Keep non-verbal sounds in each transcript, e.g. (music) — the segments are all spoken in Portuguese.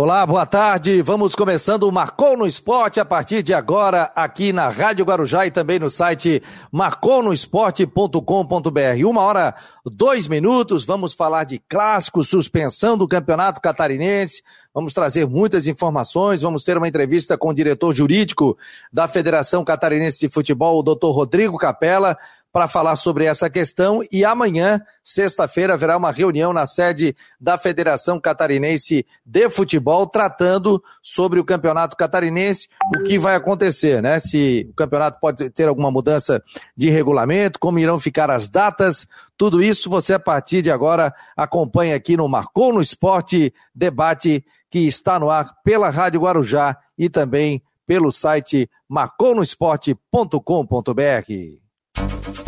Olá, boa tarde. Vamos começando o Marcou no Esporte a partir de agora aqui na Rádio Guarujá e também no site marconosport.com.br. Uma hora, dois minutos. Vamos falar de clássico, suspensão do Campeonato Catarinense. Vamos trazer muitas informações. Vamos ter uma entrevista com o diretor jurídico da Federação Catarinense de Futebol, o doutor Rodrigo Capella para falar sobre essa questão e amanhã, sexta-feira, haverá uma reunião na sede da Federação Catarinense de Futebol tratando sobre o Campeonato Catarinense, o que vai acontecer, né? Se o campeonato pode ter alguma mudança de regulamento, como irão ficar as datas, tudo isso você a partir de agora acompanha aqui no Marcou no Esporte debate que está no ar pela Rádio Guarujá e também pelo site marconosport.com.br.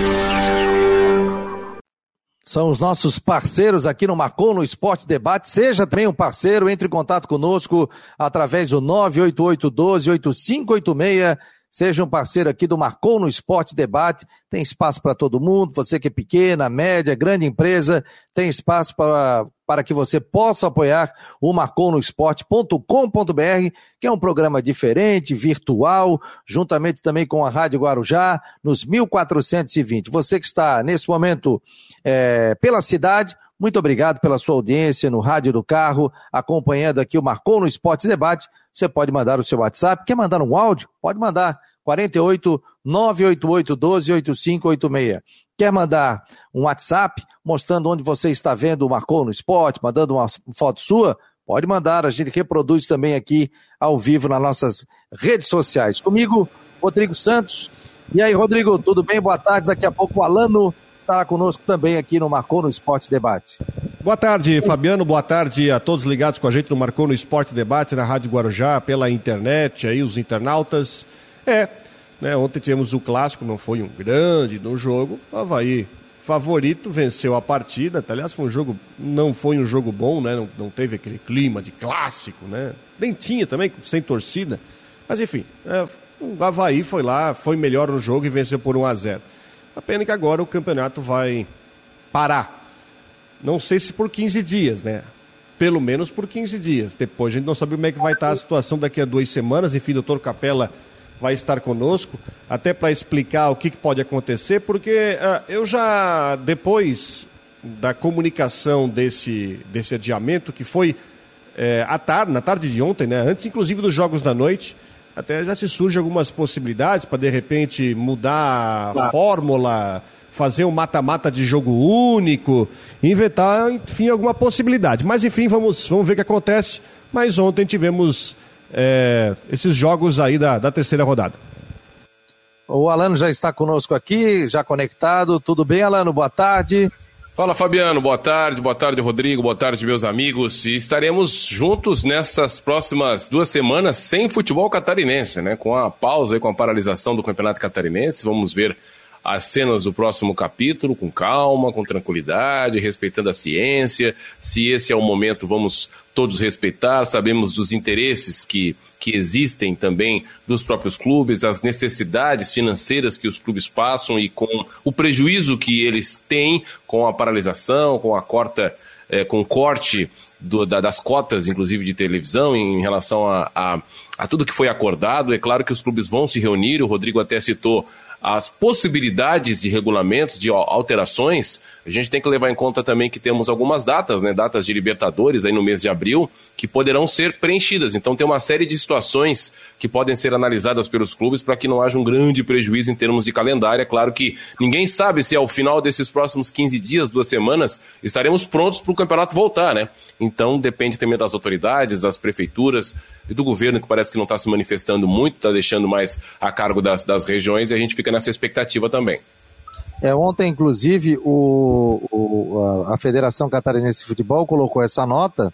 São os nossos parceiros aqui no Marcou no Esporte Debate. Seja também um parceiro, entre em contato conosco através do 988 12 8586 Seja um parceiro aqui do Marcou no Esporte Debate. Tem espaço para todo mundo. Você que é pequena, média, grande empresa, tem espaço para, para que você possa apoiar o marconosport.com.br, que é um programa diferente, virtual, juntamente também com a Rádio Guarujá, nos 1420. Você que está nesse momento é, pela cidade, muito obrigado pela sua audiência no rádio do carro, acompanhando aqui o Marcou no Esporte Debate você pode mandar o seu WhatsApp. Quer mandar um áudio? Pode mandar. 48 988 12 8586. Quer mandar um WhatsApp mostrando onde você está vendo o Marcou no Esporte, mandando uma foto sua? Pode mandar, a gente reproduz também aqui ao vivo nas nossas redes sociais. Comigo, Rodrigo Santos. E aí, Rodrigo, tudo bem? Boa tarde. Daqui a pouco o Alano estará conosco também aqui no Marcou no Esporte Debate. Boa tarde, Fabiano. Boa tarde a todos ligados com a gente no Marcou no Esporte Debate, na Rádio Guarujá, pela internet, aí os internautas. É, né, ontem tivemos o clássico, não foi um grande no jogo. Havaí, favorito, venceu a partida. Aliás, foi um jogo, não foi um jogo bom, né? Não, não teve aquele clima de clássico, né? Nem tinha também, sem torcida. Mas enfim, é, o Havaí foi lá, foi melhor no jogo e venceu por 1 a 0 a pena que agora o campeonato vai parar. Não sei se por 15 dias, né? Pelo menos por 15 dias. Depois a gente não sabe como é que vai estar a situação daqui a duas semanas. Enfim, o doutor Capela vai estar conosco, até para explicar o que, que, pode acontecer, porque uh, eu já, depois da comunicação desse, desse adiamento, que foi é, à tarde, na tarde de ontem, né? Antes, inclusive, dos Jogos da Noite, até já se surgem algumas possibilidades para de repente mudar a fórmula, fazer um mata-mata de jogo único, inventar, enfim, alguma possibilidade. Mas enfim, vamos, vamos ver o que acontece. Mas ontem tivemos é, esses jogos aí da, da terceira rodada. O Alano já está conosco aqui, já conectado. Tudo bem, Alano? Boa tarde. Fala Fabiano, boa tarde, boa tarde Rodrigo, boa tarde meus amigos. E estaremos juntos nessas próximas duas semanas sem futebol catarinense, né? Com a pausa e com a paralisação do Campeonato Catarinense. Vamos ver as cenas do próximo capítulo com calma, com tranquilidade, respeitando a ciência. Se esse é o momento, vamos todos respeitar. Sabemos dos interesses que, que existem também dos próprios clubes, as necessidades financeiras que os clubes passam e com o prejuízo que eles têm com a paralisação, com a corta, é, com o corte do, da, das cotas, inclusive de televisão, em relação a, a, a tudo que foi acordado. É claro que os clubes vão se reunir. O Rodrigo até citou as possibilidades de regulamentos, de alterações, a gente tem que levar em conta também que temos algumas datas, né, datas de Libertadores aí no mês de abril, que poderão ser preenchidas. Então tem uma série de situações que podem ser analisadas pelos clubes para que não haja um grande prejuízo em termos de calendário. É claro que ninguém sabe se ao final desses próximos 15 dias, duas semanas, estaremos prontos para o campeonato voltar, né? Então depende também das autoridades, das prefeituras e do governo, que parece que não está se manifestando muito, está deixando mais a cargo das, das regiões, e a gente fica nessa expectativa também. É, ontem, inclusive, o, o, a, Federação Catarinense de Futebol colocou essa nota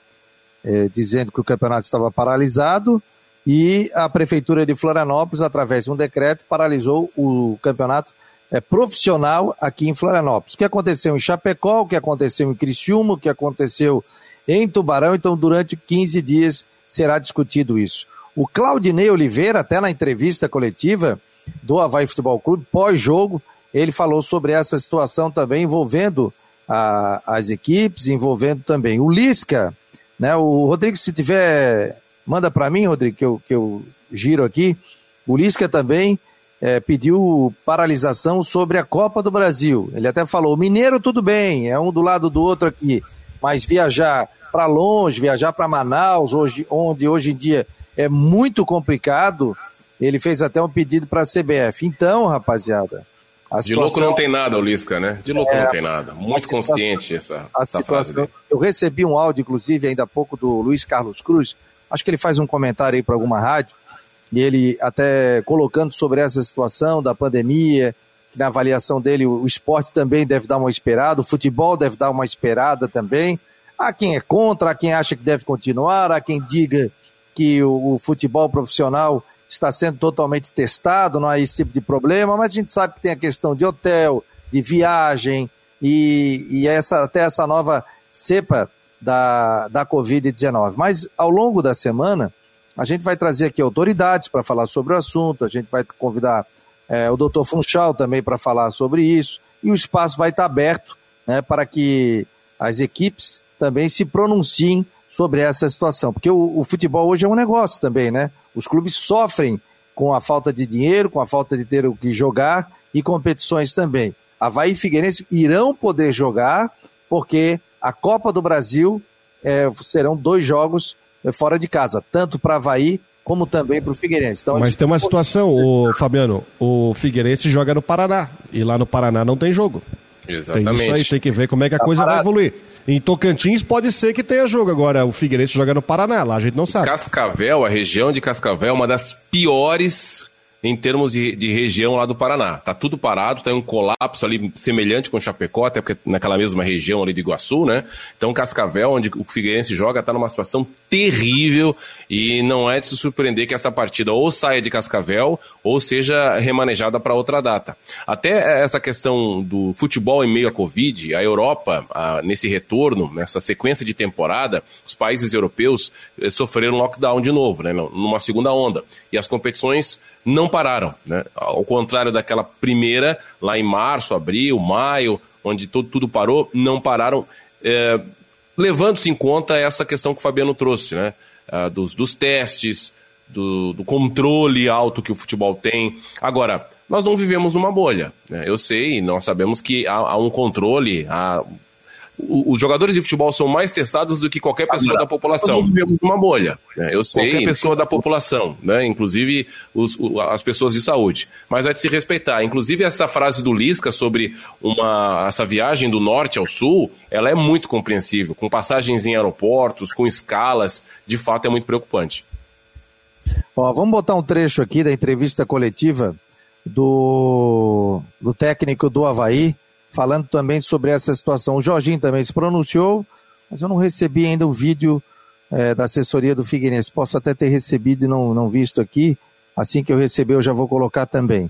é, dizendo que o campeonato estava paralisado e a Prefeitura de Florianópolis, através de um decreto, paralisou o campeonato é, profissional aqui em Florianópolis. O que aconteceu em Chapecó, o que aconteceu em Criciúma, o que aconteceu em Tubarão, então durante 15 dias será discutido isso. O Claudinei Oliveira, até na entrevista coletiva do Havaí Futebol Clube, pós-jogo, ele falou sobre essa situação também envolvendo a, as equipes, envolvendo também o Lisca, né? O Rodrigo, se tiver, manda para mim, Rodrigo, que eu, que eu giro aqui. O Lisca também é, pediu paralisação sobre a Copa do Brasil. Ele até falou: Mineiro, tudo bem, é um do lado do outro aqui, mas viajar para longe, viajar para Manaus, hoje, onde hoje em dia é muito complicado, ele fez até um pedido para a CBF. Então, rapaziada, de louco não tem nada, o Lisca, né? De louco é, não tem nada. Muito consciente essa, essa fase dele. Eu recebi um áudio, inclusive, ainda há pouco, do Luiz Carlos Cruz. Acho que ele faz um comentário aí para alguma rádio. E ele até colocando sobre essa situação da pandemia, que na avaliação dele o esporte também deve dar uma esperada, o futebol deve dar uma esperada também. Há quem é contra, há quem acha que deve continuar, há quem diga que o, o futebol profissional está sendo totalmente testado, não há esse tipo de problema, mas a gente sabe que tem a questão de hotel, de viagem e, e essa, até essa nova cepa da, da Covid-19. Mas ao longo da semana, a gente vai trazer aqui autoridades para falar sobre o assunto, a gente vai convidar é, o doutor Funchal também para falar sobre isso, e o espaço vai estar aberto né, para que as equipes também se pronunciem sobre essa situação, porque o, o futebol hoje é um negócio também, né? Os clubes sofrem com a falta de dinheiro, com a falta de ter o que jogar e competições também. Havaí e Figueirense irão poder jogar, porque a Copa do Brasil é, serão dois jogos é, fora de casa, tanto para Havaí como também para o Figueirense. Então, Mas tem uma situação, o Fabiano, o Figueirense joga no Paraná, e lá no Paraná não tem jogo. Exatamente. Tem isso aí, tem que ver como é que a tá coisa parado. vai evoluir. Em Tocantins pode ser que tenha jogo. Agora, o Figueirense joga no Paraná, lá a gente não sabe. Cascavel, a região de Cascavel é uma das piores em termos de, de, região lá do Paraná. Tá tudo parado, tem tá um colapso ali semelhante com Chapecó, até porque naquela mesma região ali de Iguaçu, né? Então Cascavel, onde o Figueirense joga, tá numa situação terrível e não é de se surpreender que essa partida ou saia de Cascavel ou seja remanejada para outra data. Até essa questão do futebol em meio à Covid, a Europa, a, nesse retorno, nessa sequência de temporada, os países europeus eh, sofreram lockdown de novo, né? Numa segunda onda. E as competições não pararam. Né? Ao contrário daquela primeira, lá em março, abril, maio, onde tudo, tudo parou, não pararam, é, levando-se em conta essa questão que o Fabiano trouxe, né? Ah, dos, dos testes, do, do, controle alto que o futebol tem. Agora, nós não vivemos numa bolha. Né? Eu sei, nós sabemos que há, há um controle, há os jogadores de futebol são mais testados do que qualquer pessoa da população. Nós vivemos uma bolha. Né? Eu sei, qualquer pessoa da população, né? inclusive os, as pessoas de saúde. Mas é de se respeitar. Inclusive, essa frase do Lisca sobre uma, essa viagem do norte ao sul, ela é muito compreensível, com passagens em aeroportos, com escalas, de fato é muito preocupante. Ó, vamos botar um trecho aqui da entrevista coletiva do, do técnico do Havaí, falando também sobre essa situação. O Jorginho também se pronunciou, mas eu não recebi ainda o vídeo é, da assessoria do Figueirense. Posso até ter recebido e não, não visto aqui. Assim que eu receber, eu já vou colocar também.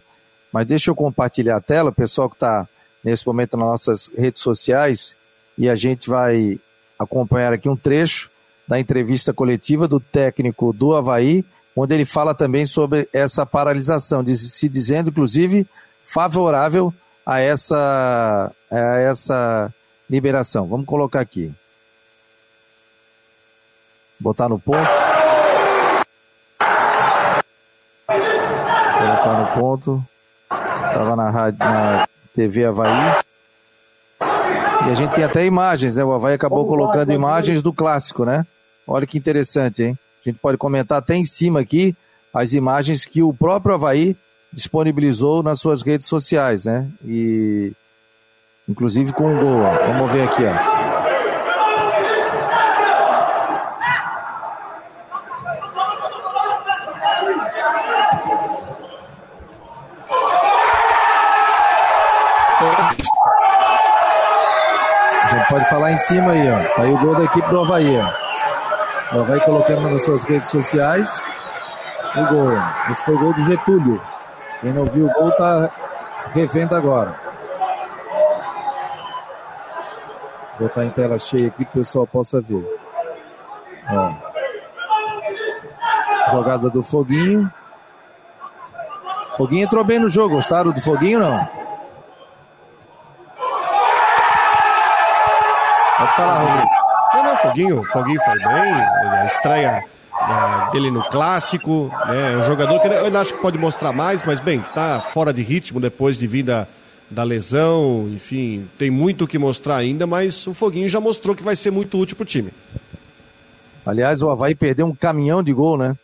Mas deixa eu compartilhar a tela, pessoal que está nesse momento nas nossas redes sociais, e a gente vai acompanhar aqui um trecho da entrevista coletiva do técnico do Havaí, onde ele fala também sobre essa paralisação, se dizendo, inclusive, favorável a essa, a essa liberação. Vamos colocar aqui. Botar no ponto. Colocar no ponto. Estava na, rádio, na TV Havaí. E a gente tem até imagens, né? O Havaí acabou colocando imagens do clássico, né? Olha que interessante, hein? A gente pode comentar até em cima aqui as imagens que o próprio Havaí disponibilizou nas suas redes sociais, né? E inclusive com o gol. Ó. Vamos ver aqui, ó. Pode falar em cima aí, ó. Tá aí o gol da equipe do Havaí, ó. O Havaí colocando nas suas redes sociais o gol. Esse foi o gol do Getúlio. Quem não viu o gol tá revendo agora. Vou botar em tela cheia aqui que o pessoal possa ver. Ó. Jogada do Foguinho. Foguinho entrou bem no jogo. Gostaram do Foguinho não? Pode falar, Rodrigo. Não, não, Foguinho, Foguinho foi bem. A estreia né, dele no clássico. Né, é um jogador que eu acho que pode mostrar mais, mas bem, tá fora de ritmo depois de vida da lesão, enfim, tem muito o que mostrar ainda, mas o Foguinho já mostrou que vai ser muito útil pro time. Aliás, o Havaí perdeu um caminhão de gol, né?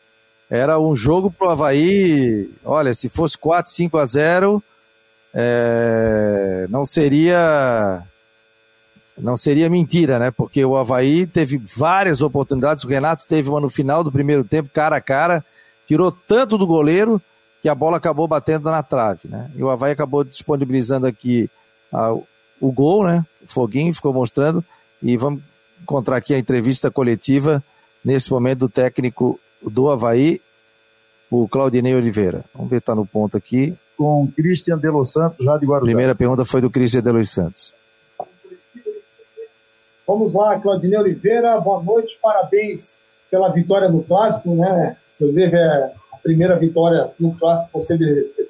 Era um jogo pro Havaí, olha, se fosse 4, 5 a 0, é, não seria não seria mentira, né? Porque o Havaí teve várias oportunidades. O Renato teve uma no final do primeiro tempo, cara a cara, tirou tanto do goleiro que a bola acabou batendo na trave, né? E o Havaí acabou disponibilizando aqui ah, o gol, né? O Foguinho ficou mostrando. E vamos encontrar aqui a entrevista coletiva, nesse momento, do técnico do Havaí, o Claudinei Oliveira. Vamos ver se está no ponto aqui. Com Christian de Los Santos, já de Guarujá. Primeira pergunta foi do Christian de Los Santos. Vamos lá, Claudinei Oliveira, boa noite, parabéns pela vitória no Clássico, né? Inclusive, é a primeira vitória no Clássico, você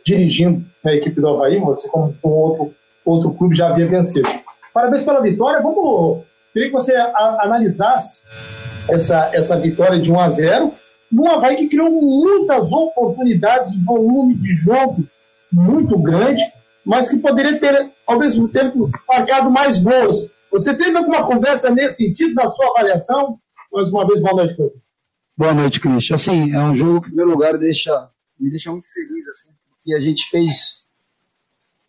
dirigindo a equipe do Havaí, você como com outro, outro clube já havia vencido. Parabéns pela vitória, vamos... Queria que você a, analisasse essa, essa vitória de 1 a 0 no Havaí que criou muitas oportunidades, volume de jogo muito grande, mas que poderia ter, ao mesmo tempo, marcado mais gols. Você teve alguma conversa nesse sentido na sua avaliação? Mais uma vez, boa noite, Pedro. Boa noite, Cristian. Assim, é um jogo que, em primeiro lugar, deixa, me deixa muito feliz, assim, porque a gente fez,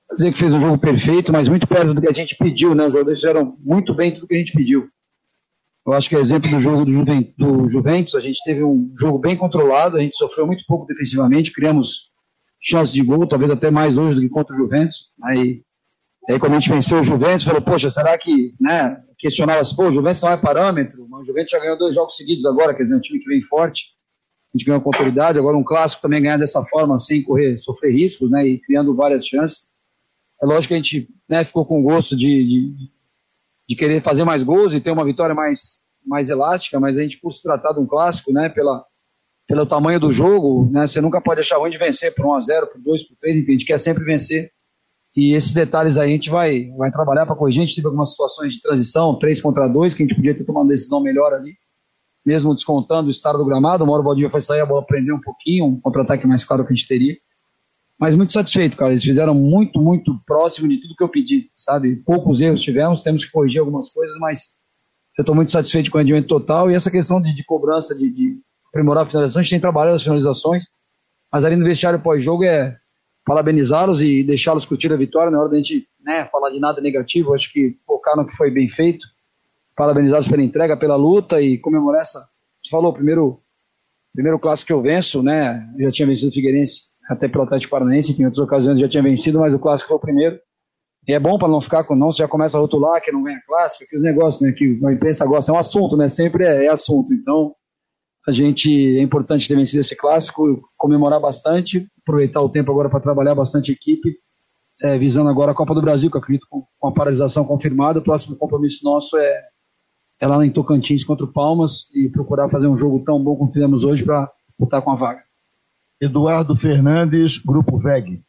vou dizer que fez um jogo perfeito, mas muito perto do que a gente pediu, né? Os jogadores fizeram muito bem tudo que a gente pediu. Eu acho que é exemplo do jogo do, Juventus, a gente teve um jogo bem controlado, a gente sofreu muito pouco defensivamente, criamos chances de gol, talvez até mais hoje do que contra o Juventus. Aí aí, quando a gente venceu o Juventus, falou, poxa, será que, né, questionava-se, pô, o Juventus não é parâmetro, mas o Juventus já ganhou dois jogos seguidos agora, quer dizer, um time que vem forte, a gente ganhou com autoridade, agora um clássico também ganhar dessa forma, sem correr, sofrer riscos, né, e criando várias chances. É lógico que a gente, né, ficou com gosto de, de, de querer fazer mais gols e ter uma vitória mais, mais elástica, mas a gente, por se tratar de um clássico, né, pela, pelo tamanho do jogo, né, você nunca pode achar ruim de vencer por 1 a 0 por 2 por 3 enfim, a gente quer sempre vencer e esses detalhes aí a gente vai, vai trabalhar para corrigir. A gente teve algumas situações de transição, 3 contra 2, que a gente podia ter tomado uma decisão melhor ali, mesmo descontando o estado do gramado. O Valdívia foi sair, a bola prendeu um pouquinho, um contra-ataque mais claro que a gente teria. Mas muito satisfeito, cara. Eles fizeram muito, muito próximo de tudo que eu pedi, sabe? Poucos erros tivemos, temos que corrigir algumas coisas, mas eu estou muito satisfeito com o rendimento total. E essa questão de, de cobrança, de, de aprimorar a finalização, a gente tem trabalhado as finalizações, mas ali no vestiário pós-jogo é parabenizá-los e deixá-los curtir a vitória na hora da gente né, falar de nada negativo. Acho que focar no que foi bem feito. Parabenizá-los pela entrega, pela luta e comemorar essa. Você falou, primeiro, primeiro clássico que eu venço, né? Eu já tinha vencido o Figueirense até pelo Atlético Paranaense, que em outras ocasiões já tinha vencido, mas o clássico foi o primeiro. E é bom para não ficar com não, você já começa a rotular que não ganha clássico, aqueles negócios, né? Que a imprensa gosta, é um assunto, né? Sempre é, é assunto. Então, a gente é importante ter vencido esse clássico, comemorar bastante, aproveitar o tempo agora para trabalhar bastante equipe, é, visando agora a Copa do Brasil, que eu acredito com, com a paralisação confirmada. O próximo compromisso nosso é, é lá em Tocantins contra o Palmas e procurar fazer um jogo tão bom como fizemos hoje para lutar com a vaga. Eduardo Fernandes, Grupo VEG.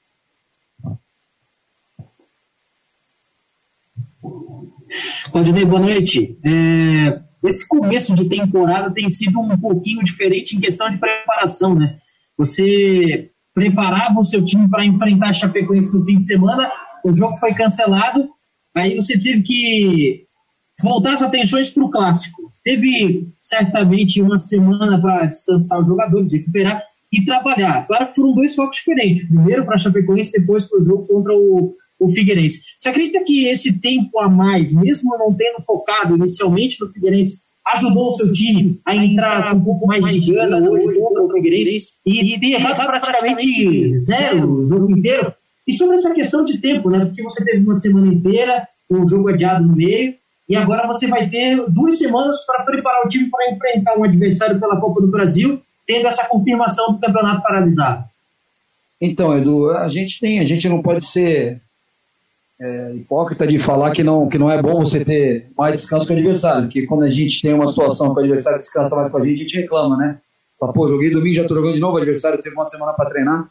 Claudinei, boa noite. É, esse começo de temporada tem sido um pouquinho diferente em questão de preparação, né? Você preparava o seu time para enfrentar a Chapecoense no fim de semana, o jogo foi cancelado, aí você teve que voltar as atenções para o clássico. Teve certamente uma semana para descansar os jogadores, recuperar e trabalhar. Claro que foram dois focos diferentes. Primeiro para a Chapecoense, depois para o jogo contra o, o Figueirense. Você acredita que esse tempo a mais, mesmo não tendo focado inicialmente no Figueirense, ajudou o seu time a entrar com um pouco mais de gana hoje contra o Figueirense e ter praticamente zero o jogo inteiro? E sobre essa questão de tempo, né? Porque você teve uma semana inteira, um jogo adiado no meio, e agora você vai ter duas semanas para preparar o time para enfrentar um adversário pela Copa do Brasil, tendo essa confirmação do campeonato paralisado. Então, Edu, a gente tem, a gente não pode ser é, hipócrita de falar que não, que não é bom você ter mais descanso que o adversário, porque quando a gente tem uma situação que o adversário descansa mais com a gente, a gente reclama, né? Fala, pô, joguei domingo, já estou jogando de novo, o adversário teve uma semana para treinar.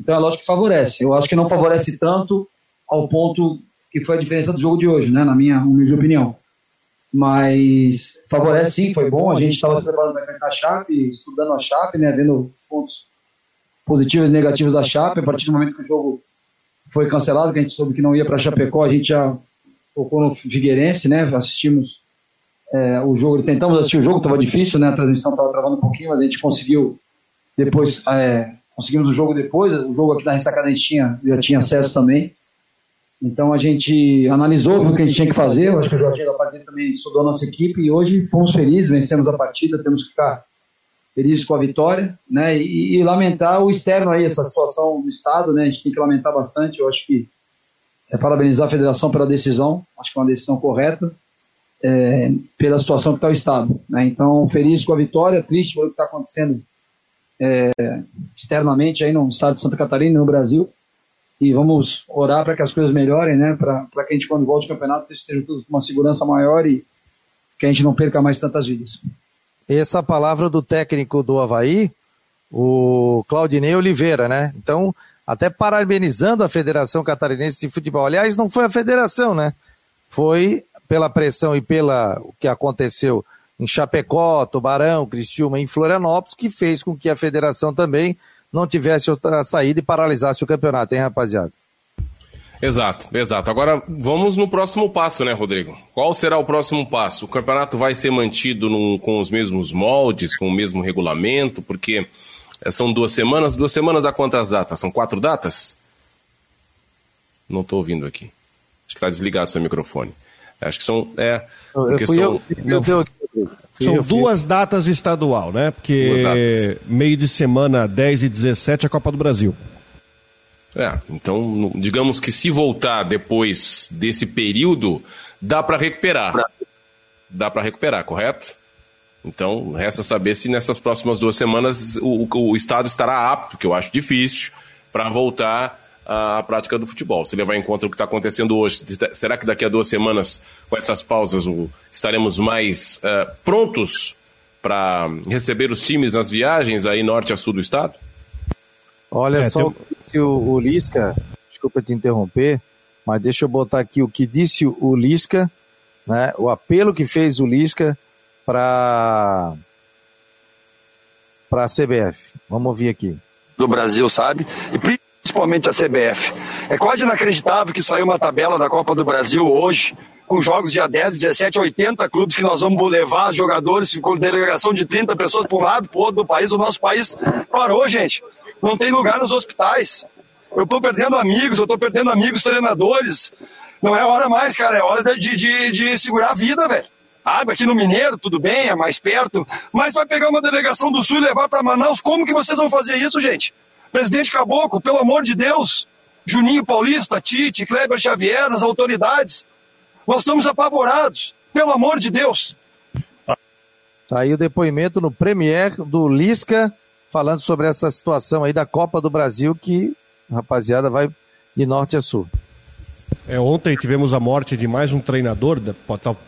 Então é lógico que favorece. Eu acho que não favorece tanto ao ponto que foi a diferença do jogo de hoje, né? Na minha humilde opinião. Mas favorece sim, foi bom. A gente estava se preparando para enfrentar a Chape, estudando a Chape, né? Vendo os pontos positivos e negativos da Chape. A partir do momento que o jogo foi cancelado, que a gente soube que não ia para Chapecó, a gente já focou no Figueirense, né? Assistimos é, o jogo, tentamos assistir o jogo, estava difícil, né? A transmissão estava travando um pouquinho, mas a gente conseguiu depois, é, conseguimos o jogo depois. O jogo aqui na ressacada a gente tinha, já tinha acesso também. Então a gente analisou, o que a gente tinha que fazer. Eu acho que o Jorginho da parte dele também estudou a nossa equipe e hoje fomos felizes, vencemos a partida, temos que ficar felizes com a vitória, né? E, e, lamentar o externo aí, essa situação do Estado, né? A gente tem que lamentar bastante. Eu acho que é parabenizar a federação pela decisão, acho que é uma decisão correta, é, pela situação que está o Estado. Né? Então, feliz com a vitória, triste pelo que está acontecendo é, externamente aí no estado de Santa Catarina, no Brasil. E vamos orar para que as coisas melhorem, né? Para que a gente, quando volte ao campeonato, esteja tudo com uma segurança maior e que a gente não perca mais tantas vidas. Essa palavra do técnico do Havaí, o Claudinei Oliveira, né? Então, até parabenizando a Federação Catarinense de Futebol. Aliás, não foi a federação, né? Foi pela pressão e pela o que aconteceu em Chapecó, Tubarão, Criciúma, em Florianópolis, que fez com que a federação também não tivesse outra saída e paralisasse o campeonato, hein, rapaziada? Exato, exato. Agora vamos no próximo passo, né, Rodrigo? Qual será o próximo passo? O campeonato vai ser mantido num, com os mesmos moldes, com o mesmo regulamento, porque eh, são duas semanas. Duas semanas a quantas datas? São quatro datas? Não estou ouvindo aqui. Acho que está desligado seu microfone. Acho que são. É, eu, eu, são, eu, eu, eu, são duas datas estadual, né? Porque meio de semana 10 e 17 é a Copa do Brasil. É, então, digamos que se voltar depois desse período, dá para recuperar. Dá para recuperar, correto? Então, resta saber se nessas próximas duas semanas o, o Estado estará apto, que eu acho difícil, para voltar à prática do futebol. Se levar em conta o que está acontecendo hoje, será que daqui a duas semanas, com essas pausas, o, estaremos mais uh, prontos para receber os times nas viagens aí norte a sul do Estado? Olha é, só tem... disse o, o Lisca, desculpa te interromper, mas deixa eu botar aqui o que disse o Lisca, né, o apelo que fez o Lisca para para a CBF. Vamos ouvir aqui. Do Brasil, sabe? E principalmente a CBF. É quase inacreditável que saiu uma tabela da Copa do Brasil hoje, com jogos dia 10, 17, 80 clubes que nós vamos levar jogadores, com delegação de 30 pessoas para um lado, para outro do país. O nosso país parou, gente não tem lugar nos hospitais. Eu estou perdendo amigos, eu estou perdendo amigos treinadores. Não é hora mais, cara, é hora de, de, de segurar a vida, velho. Ah, aqui no Mineiro, tudo bem, é mais perto, mas vai pegar uma delegação do Sul e levar para Manaus. Como que vocês vão fazer isso, gente? Presidente Caboclo, pelo amor de Deus. Juninho Paulista, Tite, Kleber Xavier, as autoridades. Nós estamos apavorados, pelo amor de Deus. Aí o depoimento no Premier do Lisca falando sobre essa situação aí da Copa do Brasil que, rapaziada, vai de norte a sul. É, ontem tivemos a morte de mais um treinador,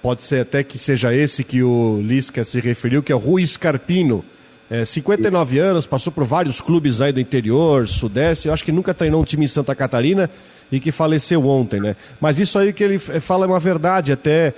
pode ser até que seja esse que o Lisca se referiu, que é o Rui Scarpino. É, 59 anos, passou por vários clubes aí do interior, sudeste, eu acho que nunca treinou um time em Santa Catarina e que faleceu ontem, né? Mas isso aí que ele fala é uma verdade, até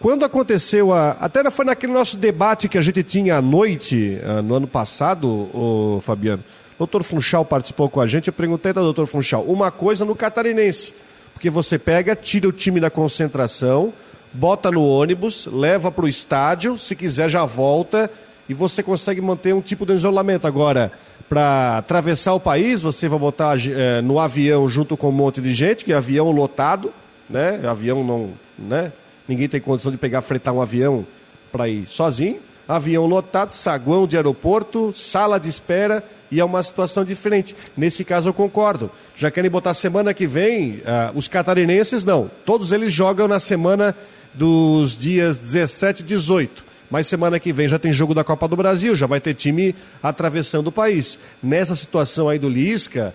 quando aconteceu a. Até foi naquele nosso debate que a gente tinha à noite, uh, no ano passado, o Fabiano. Doutor Funchal participou com a gente, eu perguntei da doutor Funchal, uma coisa no catarinense, porque você pega, tira o time da concentração, bota no ônibus, leva para o estádio, se quiser já volta e você consegue manter um tipo de isolamento. Agora, para atravessar o país, você vai botar é, no avião junto com um monte de gente, que é avião lotado, né? Avião não, né? Ninguém tem condição de pegar, fretar um avião para ir sozinho. Avião lotado, saguão de aeroporto, sala de espera e é uma situação diferente. Nesse caso eu concordo. Já querem botar semana que vem, uh, os catarinenses não. Todos eles jogam na semana dos dias 17 e 18. Mas semana que vem já tem jogo da Copa do Brasil, já vai ter time atravessando o país. Nessa situação aí do Lisca,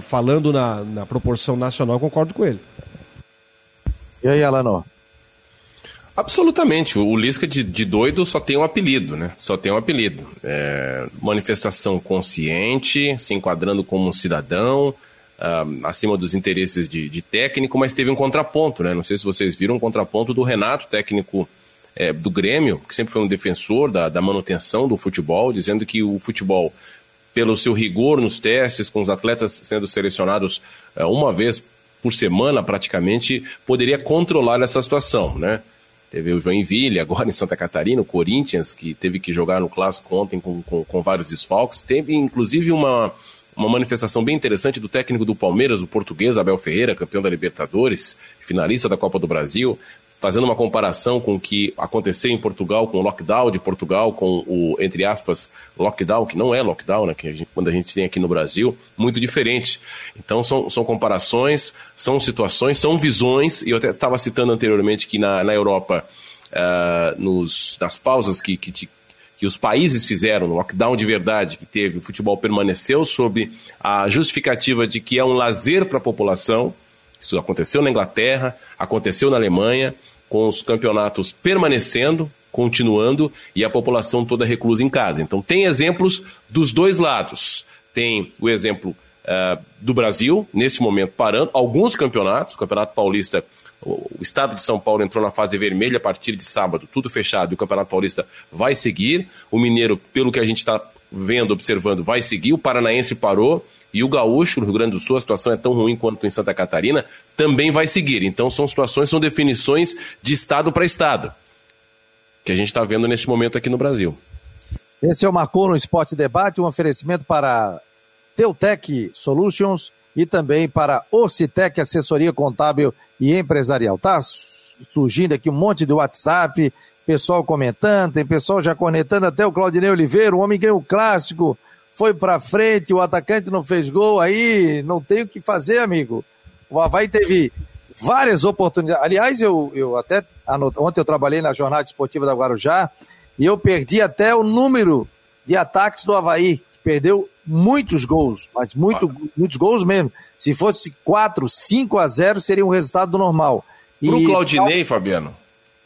falando na, na proporção nacional, concordo com ele. E aí, Alano? Absolutamente. O Lisca de, de, doido só tem um apelido, né? Só tem um apelido. É, manifestação consciente, se enquadrando como um cidadão, uh, acima dos interesses de, de, técnico, mas teve um contraponto, né? Não sei se vocês viram um contraponto do Renato, técnico é, do Grêmio, que sempre foi um defensor da, da manutenção do futebol, dizendo que o futebol, pelo seu rigor nos testes, com os atletas sendo selecionados uh, uma vez por semana praticamente, poderia controlar essa situação, né? Teve o Joinville, agora em Santa Catarina, o Corinthians, que teve que jogar no clássico ontem com, com, com vários desfalques. Teve, inclusive, uma, uma manifestação bem interessante do técnico do Palmeiras, o português Abel Ferreira, campeão da Libertadores, finalista da Copa do Brasil, fazendo uma comparação com o que aconteceu em Portugal, com o lockdown de Portugal, com o, entre aspas, lockdown, que não é lockdown, né, que a gente, quando a gente tem aqui no Brasil, muito diferente. Então são, são comparações, são situações, são visões, e eu até estava citando anteriormente que na, na Europa, uh, nos, nas pausas que, que, que os países fizeram, no lockdown de verdade que teve, o futebol permaneceu sob a justificativa de que é um lazer para a população, isso aconteceu na Inglaterra, aconteceu na Alemanha, com os campeonatos permanecendo, continuando e a população toda reclusa em casa. Então, tem exemplos dos dois lados. Tem o exemplo uh, do Brasil, nesse momento parando, alguns campeonatos, o Campeonato Paulista, o, Estado de São Paulo entrou na fase vermelha a partir de sábado, tudo fechado, e o Campeonato Paulista vai seguir. O Mineiro, pelo que a gente está vendo, observando, vai seguir. O Paranaense parou. E o gaúcho, no Rio Grande do Sul, a situação é tão ruim quanto em Santa Catarina, também vai seguir. Então são situações, são definições de estado para estado, que a gente está vendo neste momento aqui no Brasil. Esse é o Marcou no Esporte Debate, um oferecimento para Teutec Solutions e também para Ocitec Assessoria Contábil e Empresarial. Tá surgindo aqui um monte de WhatsApp, pessoal comentando, tem pessoal já conectando até o Claudinei Oliveira, o homem ganhou o clássico, foi para frente, o atacante não fez gol, aí não tem o que fazer, amigo. O Havaí teve várias oportunidades. Aliás, eu, eu até ontem eu trabalhei na jornada esportiva da Guarujá e eu perdi até o número de ataques do Havaí, que perdeu muitos gols, mas muito, ah. muitos gols mesmo. Se fosse 4, 5 a 0 seria um resultado normal. Para o Claudinei, Fabiano,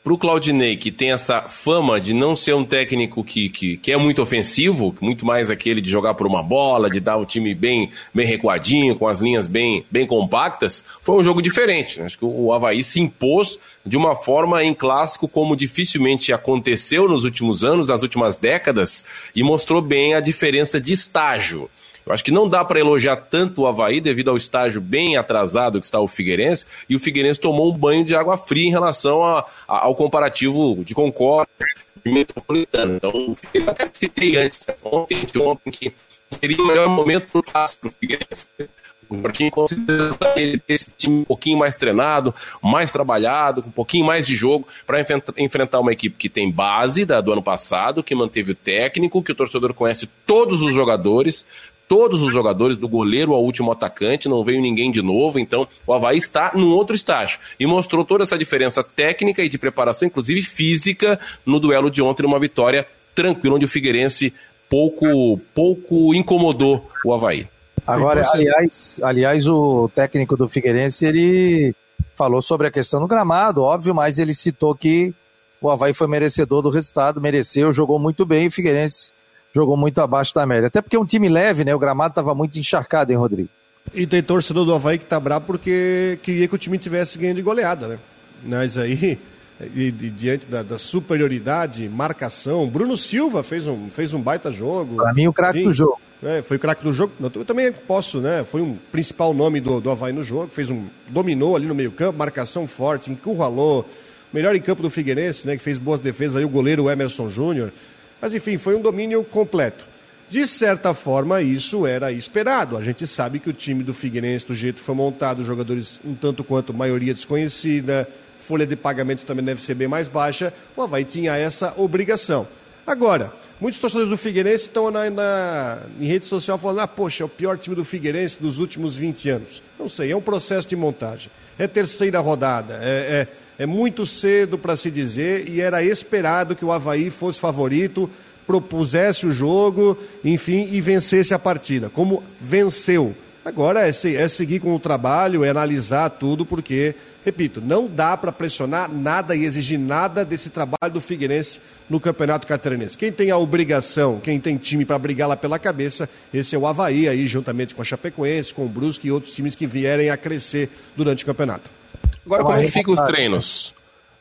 para o Claudinei, que tem essa fama de não ser um técnico que, que, que, é muito ofensivo, muito mais aquele de jogar por uma bola, de dar o time bem, bem recuadinho, com as linhas bem, bem compactas, foi um jogo diferente. Acho que o Havaí se impôs de uma forma em clássico, como dificilmente aconteceu nos últimos anos, nas últimas décadas, e mostrou bem a diferença de estágio. Eu acho que não dá para elogiar tanto o Havaí devido ao estágio bem atrasado que está o Figueirense, e o Figueirense tomou um banho de água fria em relação a, a, ao comparativo de Concórdia metropolitano. Então, eu até citei antes, né, ontem, ontem, que seria o melhor momento para o Figueirense. O Martim considera ele esse time um pouquinho mais treinado, mais trabalhado, com um pouquinho mais de jogo, para enfrentar uma equipe que tem base da, do ano passado, que manteve o técnico, que o torcedor conhece todos os jogadores, todos os jogadores, do goleiro ao último atacante, não veio ninguém de novo, então o Havaí está num outro estágio. E mostrou toda essa diferença técnica e de preparação, inclusive física, no duelo de ontem, numa vitória tranquila, onde o Figueirense pouco, pouco incomodou o Havaí. Agora, aliás, aliás, o técnico do Figueirense, ele falou sobre a questão do gramado, óbvio, mas ele citou que o Havaí foi merecedor do resultado, mereceu, jogou muito bem, o Figueirense jogou muito abaixo da média. Até porque é um time leve, né? O gramado estava muito encharcado, hein, Rodrigo? E tem torcedor do Havaí que tá bravo porque queria que o time tivesse ganho de goleada, né? Mas aí, e, e, diante da, da, superioridade, marcação, Bruno Silva fez um, fez um baita jogo. Para mim, o craque do jogo. né? foi o craque do jogo. Eu também posso, né? Foi um principal nome do, do Havaí no jogo, fez um. dominou ali no meio-campo, marcação forte, encurralou. Melhor em campo do Figueirense, né? Que fez boas defesas aí, o goleiro Emerson Júnior. Mas enfim, foi um domínio completo. De certa forma, isso era esperado. A gente sabe que o time do Figueirense, do jeito que foi montado, jogadores um tanto quanto maioria desconhecida, folha de pagamento também deve ser bem mais baixa, o Havaí tinha essa obrigação. Agora, muitos torcedores do Figueirense estão na, na, em rede social falando: ah, poxa, é o pior time do Figueirense dos últimos 20 anos. Não sei, é um processo de montagem. É terceira rodada, é, é, é muito cedo para se dizer e era esperado que o Havaí fosse favorito propusesse o jogo, enfim, e vencesse a partida, como venceu. Agora é, é seguir com o trabalho, é analisar tudo, porque, repito, não dá para pressionar nada e exigir nada desse trabalho do Figueirense no Campeonato Catarinense. Quem tem a obrigação, quem tem time para brigar lá pela cabeça, esse é o Havaí, aí, juntamente com a Chapecoense, com o Brusque e outros times que vierem a crescer durante o campeonato. Agora, como é que ficam os treinos?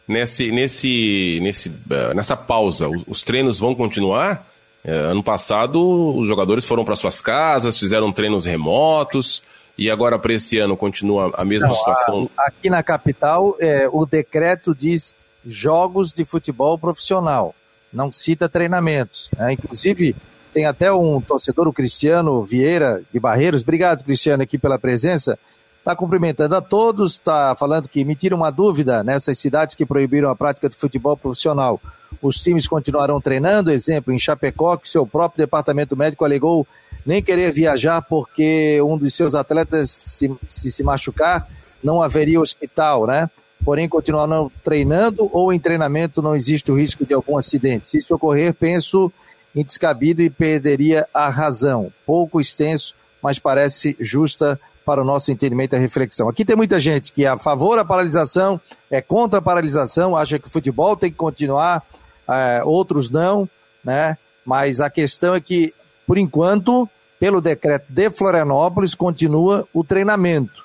nesse, nesse, nesse, eh, nessa pausa, os, os treinos vão continuar? É, ano passado, os jogadores foram para suas casas, fizeram treinos remotos, e agora para esse ano continua a mesma Não, situação? A, aqui na capital, é, o decreto diz jogos de futebol profissional, não cita treinamentos. Né? Inclusive, tem até um torcedor, o Cristiano Vieira de Barreiros. Obrigado, Cristiano, aqui pela presença está cumprimentando a todos, está falando que me uma dúvida nessas cidades que proibiram a prática de futebol profissional. Os times continuarão treinando, exemplo, em Chapecó, que seu próprio departamento médico alegou nem querer viajar porque um dos seus atletas, se se, se machucar, não haveria hospital, né? Porém, continuarão treinando ou em treinamento não existe o risco de algum acidente. Se isso ocorrer, penso em descabido e perderia a razão. Pouco extenso, mas parece justa para o nosso entendimento e reflexão. Aqui tem muita gente que é a favor da paralisação, é contra a paralisação, acha que o futebol tem que continuar, é, outros não, né? Mas a questão é que, por enquanto, pelo decreto de Florianópolis, continua o treinamento,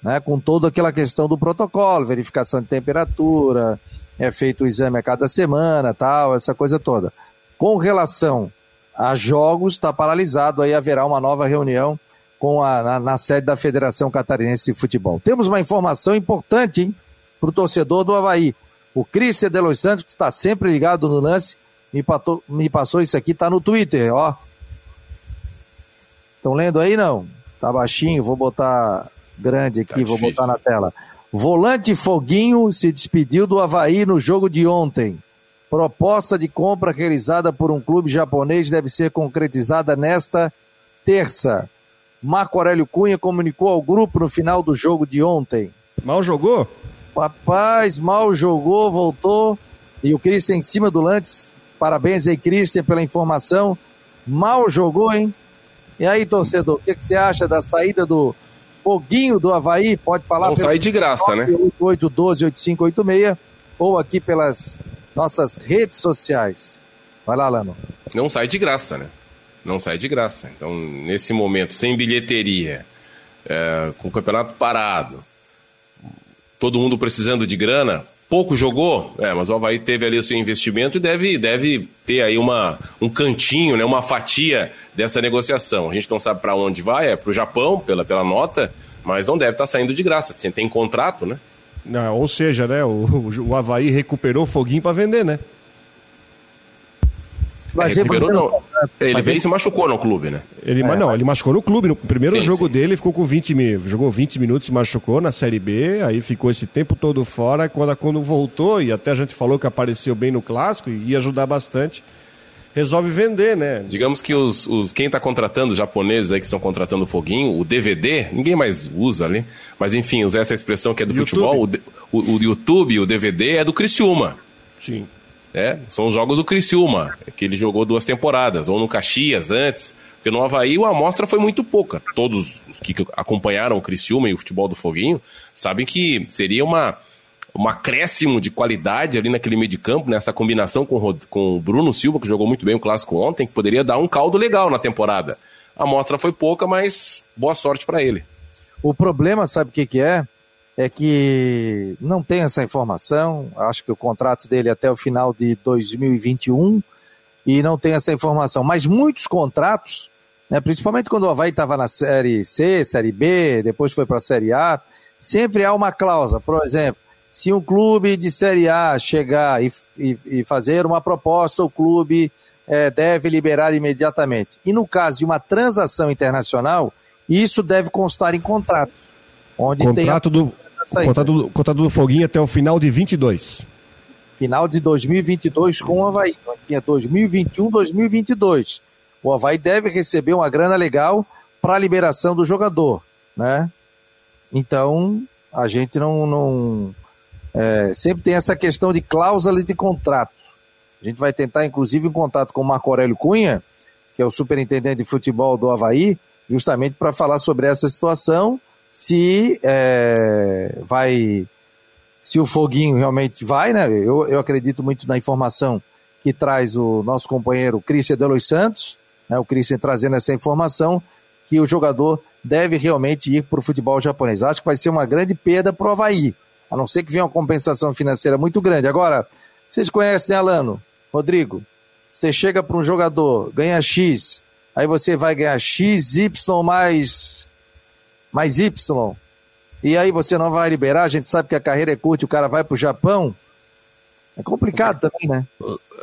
né? Com toda aquela questão do protocolo, verificação de temperatura, é feito o exame a cada semana, tal, essa coisa toda. Com relação a jogos, está paralisado, aí haverá uma nova reunião com a, na, na, sede da Federação Catarinense de Futebol. Temos uma informação importante, hein, para o torcedor do Havaí. O Cristian de Los Santos, que está sempre ligado no lance, me, patou, me passou isso aqui, está no Twitter, ó. Estão lendo aí, não? Tá baixinho, vou botar grande aqui, tá vou botar na tela. Volante Foguinho se despediu do Havaí no jogo de ontem. Proposta de compra realizada por um clube japonês deve ser concretizada nesta terça. Marco Aurélio Cunha comunicou ao grupo no final do jogo de ontem. Mal jogou? Rapaz, mal jogou, voltou. E o Christian em cima do Lantes. Parabéns aí, Christian, pela informação. Mal jogou, hein? E aí, torcedor, o que, que, você acha da saída do Foguinho do Havaí? Pode falar. Não sai de graça, 9, né? 8812-8586 ou aqui pelas nossas redes sociais. Vai lá, Lano. Não sai de graça, né? Não sai de graça. Então, nesse momento, sem bilheteria, é, com o campeonato parado, todo mundo precisando de grana, pouco jogou, é, mas o Havaí teve ali o seu investimento e deve, deve ter aí uma, um cantinho, né, uma fatia dessa negociação. A gente não sabe para onde vai, é para o Japão, pela, pela nota, mas não deve estar tá saindo de graça. Tem, tem contrato, né? Ou seja, né, o, o Havaí recuperou o foguinho para vender, né? É, recuperou, não. Ele veio e se machucou no clube, né? Ele, é, não, ele machucou no clube. No primeiro sim, jogo sim. dele, ficou com 20 jogou 20 minutos, se machucou na Série B, aí ficou esse tempo todo fora. Quando, quando voltou, e até a gente falou que apareceu bem no clássico e ia ajudar bastante, resolve vender, né? Digamos que os, os quem está contratando, os japoneses aí que estão contratando o foguinho, o DVD, ninguém mais usa ali, mas enfim, usar essa expressão que é do YouTube. futebol, o, o, o YouTube, o DVD é do Criciúma. Sim. É, são os jogos do Criciúma, que ele jogou duas temporadas, ou no Caxias antes, porque no Havaí a amostra foi muito pouca. Todos os que acompanharam o Criciúma e o futebol do Foguinho sabem que seria uma, um acréscimo de qualidade ali naquele meio de campo, nessa combinação com, com o Bruno Silva, que jogou muito bem o clássico ontem, que poderia dar um caldo legal na temporada. A amostra foi pouca, mas boa sorte para ele. O problema, sabe o que, que é? É que não tem essa informação. Acho que o contrato dele é até o final de 2021 e não tem essa informação. Mas muitos contratos né? principalmente quando o Havaí estava na Série C, Série B, depois foi para a Série A, sempre há uma cláusula. Por exemplo, se um clube de Série A chegar e, e, e fazer uma proposta, o clube é, deve liberar imediatamente. E no caso de uma transação internacional, isso deve constar em contrato. Onde contrato, tem a... do, contrato, do, contrato do Foguinho até o final de 22. Final de 2022 com o Havaí. Então, tinha 2021, 2022. O Havaí deve receber uma grana legal para a liberação do jogador, né? Então, a gente não, não é, sempre tem essa questão de cláusula de contrato. A gente vai tentar, inclusive, em contato com o Marco Aurélio Cunha, que é o superintendente de futebol do Havaí, justamente para falar sobre essa situação, se é, vai, se o foguinho realmente vai, né? Eu, eu acredito muito na informação que traz o nosso companheiro Cristian Delos Santos, né? o Cristian trazendo essa informação, que o jogador deve realmente ir para o futebol japonês. Acho que vai ser uma grande perda para o Havaí, a não ser que venha uma compensação financeira muito grande. Agora, vocês conhecem, né, Alano? Rodrigo, você chega para um jogador, ganha X, aí você vai ganhar X, Y mais, mais Y, e aí você não vai liberar, a gente sabe que a carreira é curta e o cara vai para o Japão, é complicado também, né?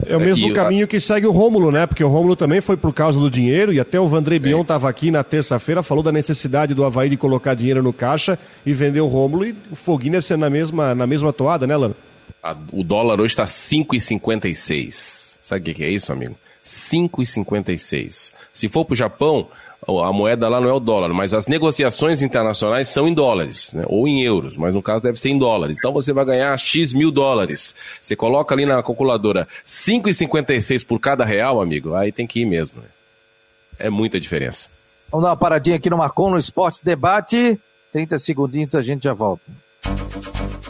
É o mesmo e, caminho que segue o Rômulo, né? Porque o Rômulo também foi por causa do dinheiro e até o Vandré Bion estava aqui na terça-feira, falou da necessidade do Havaí de colocar dinheiro no caixa e vender o Rômulo e o Foguinha sendo na mesma, na mesma toada, né, Lano? o dólar hoje está 5,56. Sabe o que é isso, amigo? 5,56. Se for para o Japão, a moeda lá não é o dólar, mas as negociações internacionais são em dólares, né? ou em euros, mas no caso deve ser em dólares. Então você vai ganhar X mil dólares. Você coloca ali na calculadora 5,56 por cada real, amigo, aí tem que ir mesmo. Né? É muita diferença. Vamos dar uma paradinha aqui no Marcon no Esporte Debate. 30 segundinhos a gente já volta.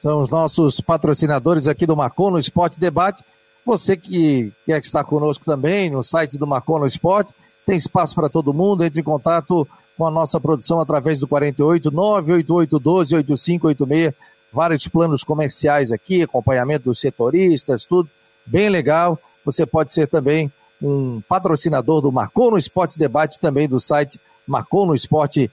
São os nossos patrocinadores aqui do Marcon no Esporte Debate. Você que quer estar conosco também no site do Marcon no Esporte, tem espaço para todo mundo. Entre em contato com a nossa produção através do 48 988 12 8586. Vários planos comerciais aqui, acompanhamento dos setoristas, tudo bem legal. Você pode ser também um patrocinador do Marcon no Esporte Debate, também do site marconosport.com.br.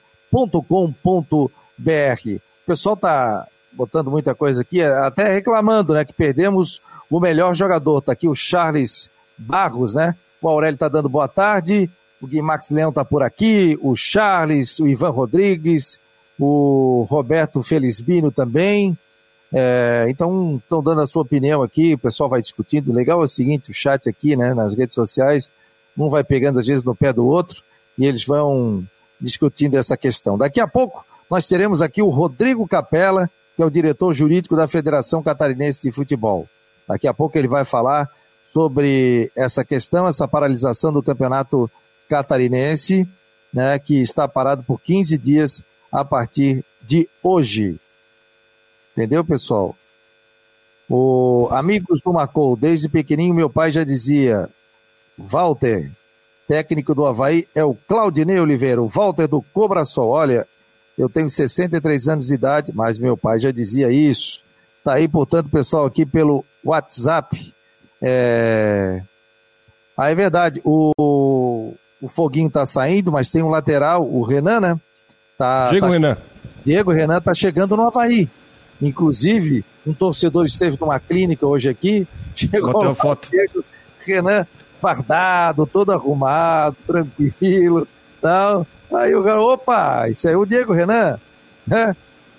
O pessoal está botando muita coisa aqui, até reclamando, né, que perdemos o melhor jogador. Tá aqui o Charles Barros, né? O Aurélio tá dando boa tarde, o Guimax Leão tá por aqui, o Charles, o Ivan Rodrigues, o Roberto Felizbino também. É, então, estão dando a sua opinião aqui, o pessoal vai discutindo. O legal é o seguinte, o chat aqui, né, nas redes sociais, um vai pegando às vezes no pé do outro e eles vão discutindo essa questão. Daqui a pouco nós teremos aqui o Rodrigo Capella, que é o diretor jurídico da Federação Catarinense de Futebol. Daqui a pouco ele vai falar sobre essa questão, essa paralisação do campeonato catarinense, né, que está parado por 15 dias a partir de hoje. Entendeu, pessoal? O Amigos do Marcou, desde pequenininho meu pai já dizia, Walter, técnico do Havaí, é o Claudinei Oliveira, o Walter do Cobra Sol. Olha, eu tenho 63 anos de idade, mas meu pai já dizia isso. Tá aí, portanto, pessoal, aqui pelo WhatsApp. É... Ah, é verdade. O, o Foguinho tá saindo, mas tem um lateral, o Renan, né? Tá, Diego tá... Renan. Diego Renan tá chegando no Havaí. Inclusive, um torcedor esteve numa clínica hoje aqui, chegou Botei lá, a foto. Diego Renan fardado, todo arrumado, tranquilo, tal. Aí o cara, opa, isso aí é o Diego Renan, né?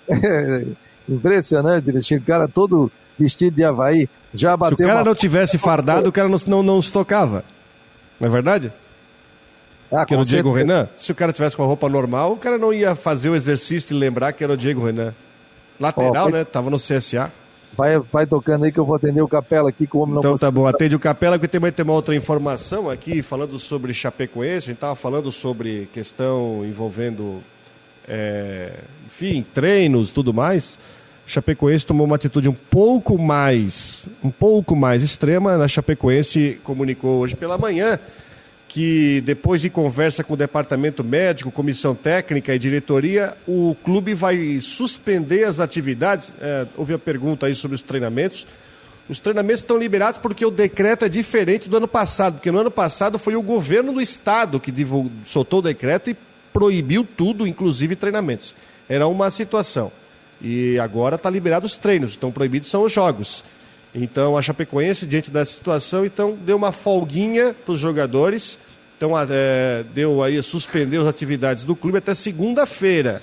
(laughs) Impressionante? Chega o cara todo vestido de Havaí, já Se o bateu cara uma... não tivesse fardado, o cara não, não, não se tocava. Não é verdade? Ah, Que era o Diego certeza. Renan. Se o cara tivesse com a roupa normal, o cara não ia fazer o exercício e lembrar que era o Diego Renan. Lateral, Ó, né? Tava no CSA. Vai, vai tocando aí que eu vou atender o Capela aqui, que o homem não Então tá bom, atende o Capela, que também tem uma outra informação aqui, falando sobre Chapecoense, a gente estava falando sobre questão envolvendo, é, enfim, treinos tudo mais. Chapecoense tomou uma atitude um pouco mais, um pouco mais extrema. Na Chapecoense comunicou hoje pela manhã que depois de conversa com o departamento médico, comissão técnica e diretoria, o clube vai suspender as atividades. É, houve a pergunta aí sobre os treinamentos. Os treinamentos estão liberados porque o decreto é diferente do ano passado, porque no ano passado foi o governo do estado que divul- soltou o decreto e proibiu tudo, inclusive treinamentos. Era uma situação. E agora está liberado os treinos, estão proibidos são os jogos. Então a Chapecoense, diante dessa situação, então deu uma folguinha para os jogadores. Então é, deu aí, suspendeu as atividades do clube até segunda-feira.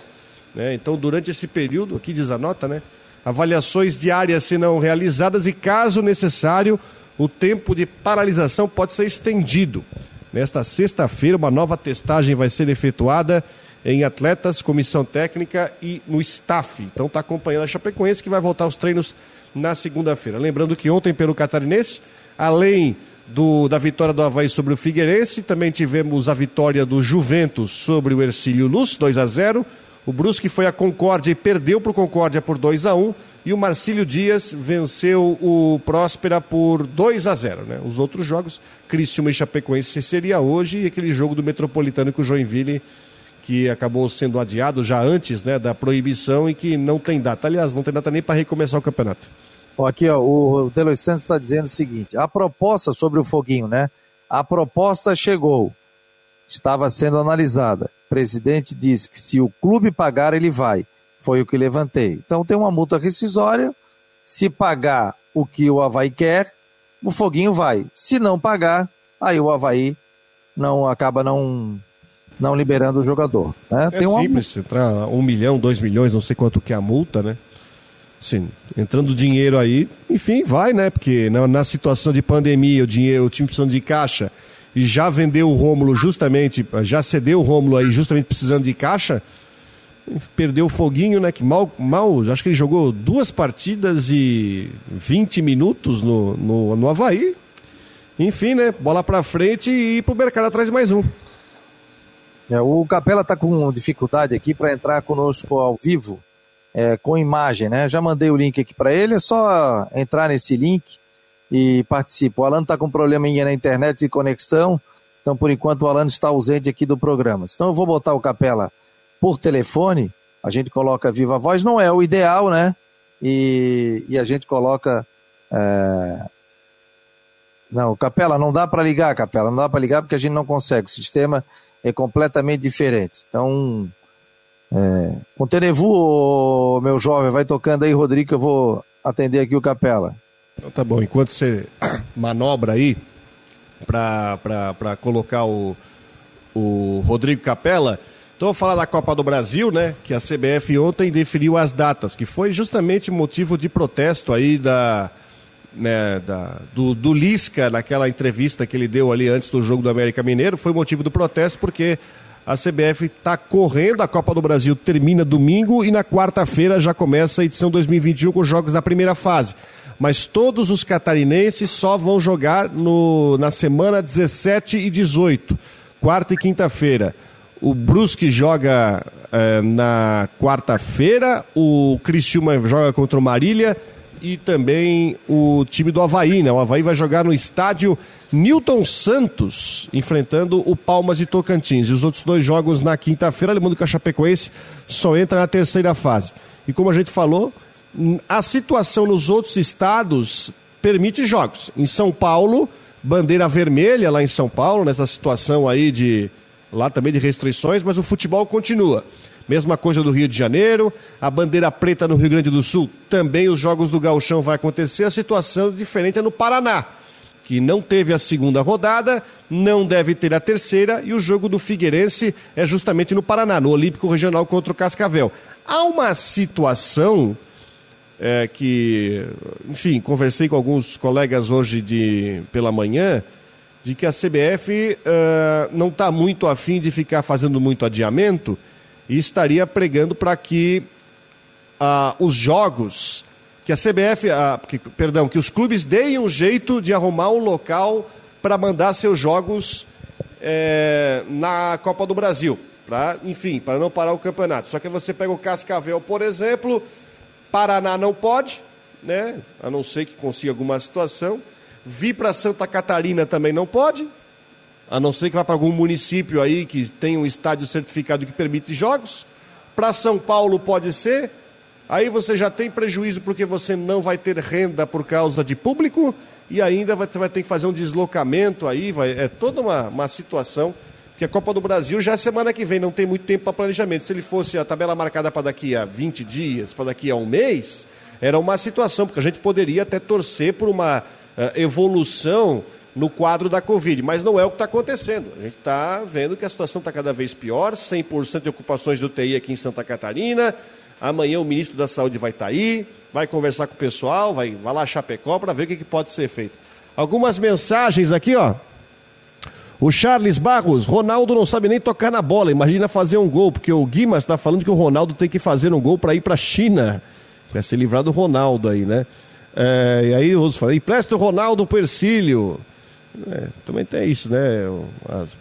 né? Então, durante esse período, aqui diz a nota, né? Avaliações diárias serão realizadas e, caso necessário, o tempo de paralisação pode ser estendido. Nesta sexta-feira, uma nova testagem vai ser efetuada em atletas, comissão técnica e no staff. Então está acompanhando a Chapecoense que vai voltar aos treinos na segunda-feira. Lembrando que ontem pelo Catarinense, além do- da vitória do Havaí sobre o Figueirense, também tivemos a vitória do Juventus sobre o Ercílio Luz, 2 a 0 O Brusque foi a Concórdia e perdeu para o Concórdia por 2 a 1 e o Marcílio Dias venceu o Próspera por 2 a 0 né? Os outros jogos, Criciúma e Chapecoense seria hoje e aquele jogo do Metropolitano com o Joinville que acabou sendo adiado já antes né, da proibição e que não tem data. Aliás, não tem data nem para recomeçar o campeonato. Aqui, ó, o Delos Santos está dizendo o seguinte: a proposta sobre o foguinho, né? A proposta chegou, estava sendo analisada. O presidente disse que se o clube pagar, ele vai. Foi o que levantei. Então tem uma multa rescisória. Se pagar o que o Havaí quer, o foguinho vai. Se não pagar, aí o Havaí não acaba não, não liberando o jogador. Né? É uma- simples, entrar um milhão, dois milhões, não sei quanto que é a multa, né? Sim, entrando dinheiro aí, enfim, vai, né? Porque na, na situação de pandemia, o dinheiro, o time precisando de caixa e já vendeu o Rômulo justamente, já cedeu o Rômulo aí justamente precisando de caixa, perdeu o foguinho, né? Que mal, mal, acho que ele jogou duas partidas e 20 minutos no, no, no Havaí. Enfim, né? Bola pra frente e ir pro mercado atrás de mais um. É, o Capela está com dificuldade aqui para entrar conosco ao vivo, é, com imagem, né? Já mandei o link aqui para ele, é só entrar nesse link e participa. O Alan está com probleminha na internet de conexão, então por enquanto o Alan está ausente aqui do programa. Então eu vou botar o Capela por telefone, a gente coloca viva voz, não é o ideal, né? E, e a gente coloca. é, Não, Capela, não dá para ligar, Capela, não dá para ligar porque a gente não consegue. O sistema é completamente diferente. Então, é, com Tenevu, meu jovem, vai tocando aí, Rodrigo, eu vou atender aqui o Capela. Então tá bom, enquanto você (coughs) manobra aí para colocar o, o Rodrigo Capella, então vou falar da Copa do Brasil, né? Que a CBF ontem definiu as datas, que foi justamente motivo de protesto aí da, né, da, do, do Lisca naquela entrevista que ele deu ali antes do jogo do América Mineiro, foi motivo do protesto porque a CBF está correndo, a Copa do Brasil termina domingo e na quarta-feira já começa a edição 2021 com os jogos da primeira fase. Mas todos os catarinenses só vão jogar no, na semana 17 e 18, quarta e quinta-feira. O Brusque joga eh, na quarta-feira, o Criciúma joga contra o Marília e também o time do Havaí, né? O Havaí vai jogar no estádio Newton Santos, enfrentando o Palmas de Tocantins. E os outros dois jogos na quinta-feira, lembrando que a Chapecoense só entra na terceira fase. E como a gente falou, a situação nos outros estados permite jogos. Em São Paulo, bandeira vermelha lá em São Paulo, nessa situação aí de lá também de restrições, mas o futebol continua. Mesma coisa do Rio de Janeiro, a bandeira preta no Rio Grande do Sul, também os jogos do Gauchão vai acontecer. A situação diferente é no Paraná, que não teve a segunda rodada, não deve ter a terceira, e o jogo do Figueirense é justamente no Paraná, no Olímpico Regional contra o Cascavel. Há uma situação é, que, enfim, conversei com alguns colegas hoje de, pela manhã, de que a CBF uh, não está muito afim de ficar fazendo muito adiamento e estaria pregando para que uh, os jogos, que a CBF, uh, que, perdão, que os clubes deem um jeito de arrumar um local para mandar seus jogos é, na Copa do Brasil, para, enfim, para não parar o campeonato. Só que você pega o Cascavel, por exemplo, Paraná não pode, né? A não ser que consiga alguma situação. Vir para Santa Catarina também não pode, a não ser que vá para algum município aí que tem um estádio certificado que permite jogos. Para São Paulo pode ser. Aí você já tem prejuízo porque você não vai ter renda por causa de público e ainda vai, vai ter que fazer um deslocamento aí, vai, é toda uma, uma situação. Que a Copa do Brasil já é semana que vem, não tem muito tempo para planejamento. Se ele fosse a tabela marcada para daqui a 20 dias, para daqui a um mês, era uma situação, porque a gente poderia até torcer por uma uh, evolução no quadro da Covid, mas não é o que está acontecendo. A gente está vendo que a situação está cada vez pior, 100% de ocupações do TI aqui em Santa Catarina. Amanhã o ministro da Saúde vai estar tá aí, vai conversar com o pessoal, vai, vai lá a Chapecó para ver o que, que pode ser feito. Algumas mensagens aqui, ó. O Charles Barros, Ronaldo não sabe nem tocar na bola, imagina fazer um gol, porque o Guimas está falando que o Ronaldo tem que fazer um gol para ir para a China, para se livrar do Ronaldo aí, né? É, e aí o Roso fala, empresta o Ronaldo Persílio. É, também tem isso, né? O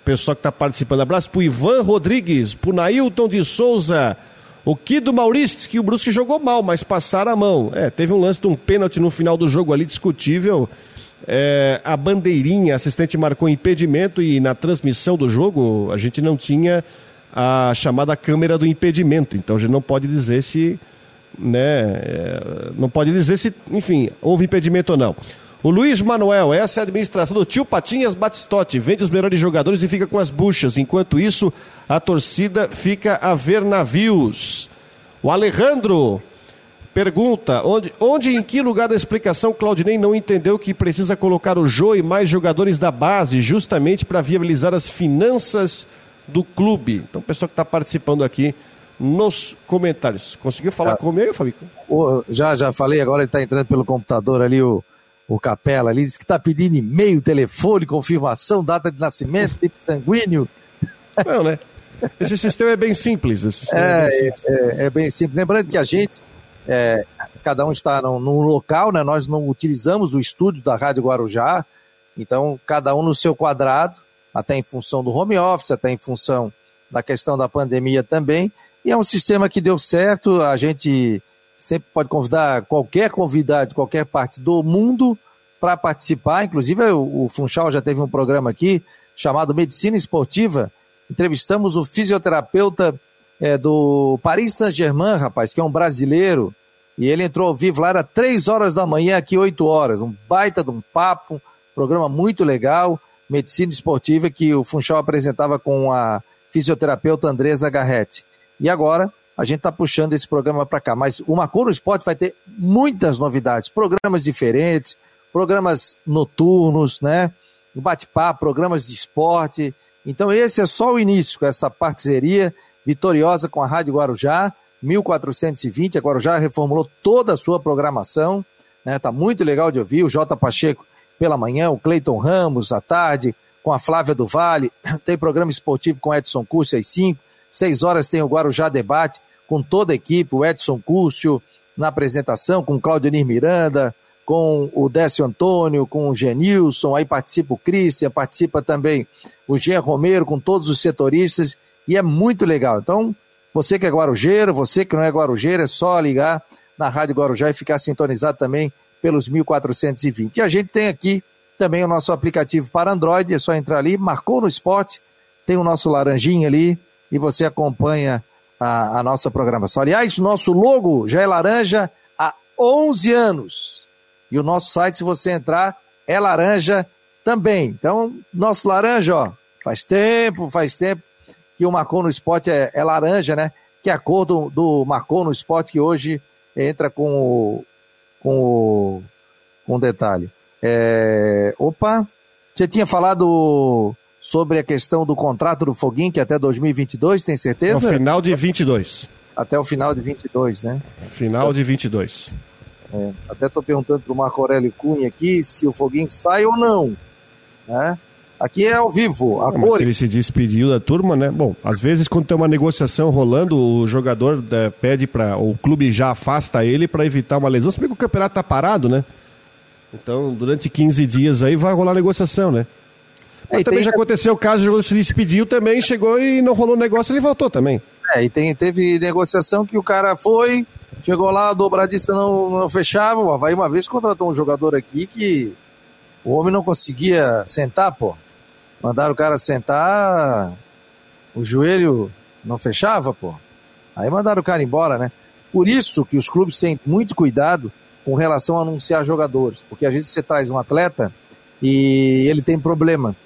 pessoal que está participando. Abraço pro Ivan Rodrigues, pro Nailton de Souza, o Kido Maurício, que o Brusque jogou mal, mas passaram a mão. É, teve um lance de um pênalti no final do jogo ali, discutível. É, a bandeirinha, assistente marcou impedimento e na transmissão do jogo a gente não tinha a chamada câmera do impedimento. Então a gente não pode dizer se. Né, é, não pode dizer se, enfim, houve impedimento ou não. O Luiz Manuel, essa é a administração do tio Patinhas Batistotti, vende os melhores jogadores e fica com as buchas. Enquanto isso, a torcida fica a ver navios. O Alejandro, Pergunta: onde, onde e em que lugar da explicação Claudinei não entendeu que precisa colocar o Jô e mais jogadores da base, justamente para viabilizar as finanças do clube? Então, o pessoal que está participando aqui nos comentários. Conseguiu falar ah, comigo, Fabico? Já, já falei, agora ele está entrando pelo computador ali, o, o Capela ali, disse que está pedindo e-mail, telefone, confirmação, data de nascimento, tipo sanguíneo. Não, né? Esse sistema é bem simples. Esse é, é, bem simples. É, é, bem simples. Lembrando que a gente é, cada um está num, num, local, né? Nós não utilizamos o estúdio da Rádio Guarujá, então cada um no seu quadrado, até em função do home office, até em função da questão da pandemia também. E é um sistema que deu certo, a gente sempre pode convidar qualquer convidado de qualquer parte do mundo para participar. Inclusive, o, Funchal já teve um programa aqui chamado Medicina Esportiva. Entrevistamos o fisioterapeuta é, do Paris Saint-Germain, rapaz, que é um brasileiro, e ele entrou ao vivo lá, era três horas da manhã, aqui oito horas, um baita de um papo, programa muito legal, medicina esportiva, que o Funchal apresentava com a fisioterapeuta Andresa Garretti. E agora, a gente está puxando esse programa para cá, mas o Marcou no Esporte vai ter muitas novidades, programas diferentes, programas noturnos, né? Bate-papo, programas de esporte. Então, esse é só o início com essa parceria vitoriosa com a Rádio Guarujá, 1420. A Guarujá reformulou toda a sua programação, né? Tá muito legal de ouvir. O J. Pacheco pela manhã, o Cleiton Ramos à tarde, com a Flávia do Vale. (coughs) Tem programa esportivo com Edson Curso às 5. 6 horas tem o Guarujá Debate com toda a equipe, o Edson Cúcio na apresentação, com o Claudio Miranda, com o Décio Antônio, com o Genilson, aí participa o Cristian, participa também o Jean Romero, com todos os setoristas, e é muito legal. Então, você que é guarujeiro, você que não é guarujeiro, é só ligar na Rádio Guarujá e ficar sintonizado também pelos 1420. E a gente tem aqui também o nosso aplicativo para Android, é só entrar ali, marcou no esporte, tem o nosso laranjinha ali e você acompanha a, a nossa programação. Aliás, nosso logo já é laranja há 11 anos. E o nosso site, se você entrar, é laranja também. Então, nosso laranja, ó, faz tempo, faz tempo que o Marcou no Esporte é, é laranja, né? que é a cor do, do Marcou no Esporte, que hoje entra com o, com o, com o detalhe. É, opa, você tinha falado sobre a questão do contrato do Foguinho, que é até 2022, tem certeza? No final de 22. Até o final de 22, né? Final de 22. É, até estou perguntando para o Marco Aurélio Cunha aqui se o Foguinho sai ou não. Né? Aqui é ao vivo, a Mas se ele se despediu da turma, né? Bom, às vezes quando tem uma negociação rolando, o jogador né, pede para o clube já afasta ele para evitar uma lesão. Se bem que o campeonato tá parado, né? Então, durante 15 dias aí vai rolar negociação, né? É, também já aconteceu o caso, o jogador se despediu também, chegou e não rolou negócio, ele voltou também. É, e tem, teve negociação que o cara foi, chegou lá, a dobradista não, não fechava, o Havaí uma vez contratou um jogador aqui que o homem não conseguia sentar, pô. Mandaram o cara sentar, o joelho não fechava, pô. Aí mandaram o cara embora, né? Por isso que os clubes têm muito cuidado com relação a anunciar jogadores, porque às vezes você traz um atleta e ele tem problema,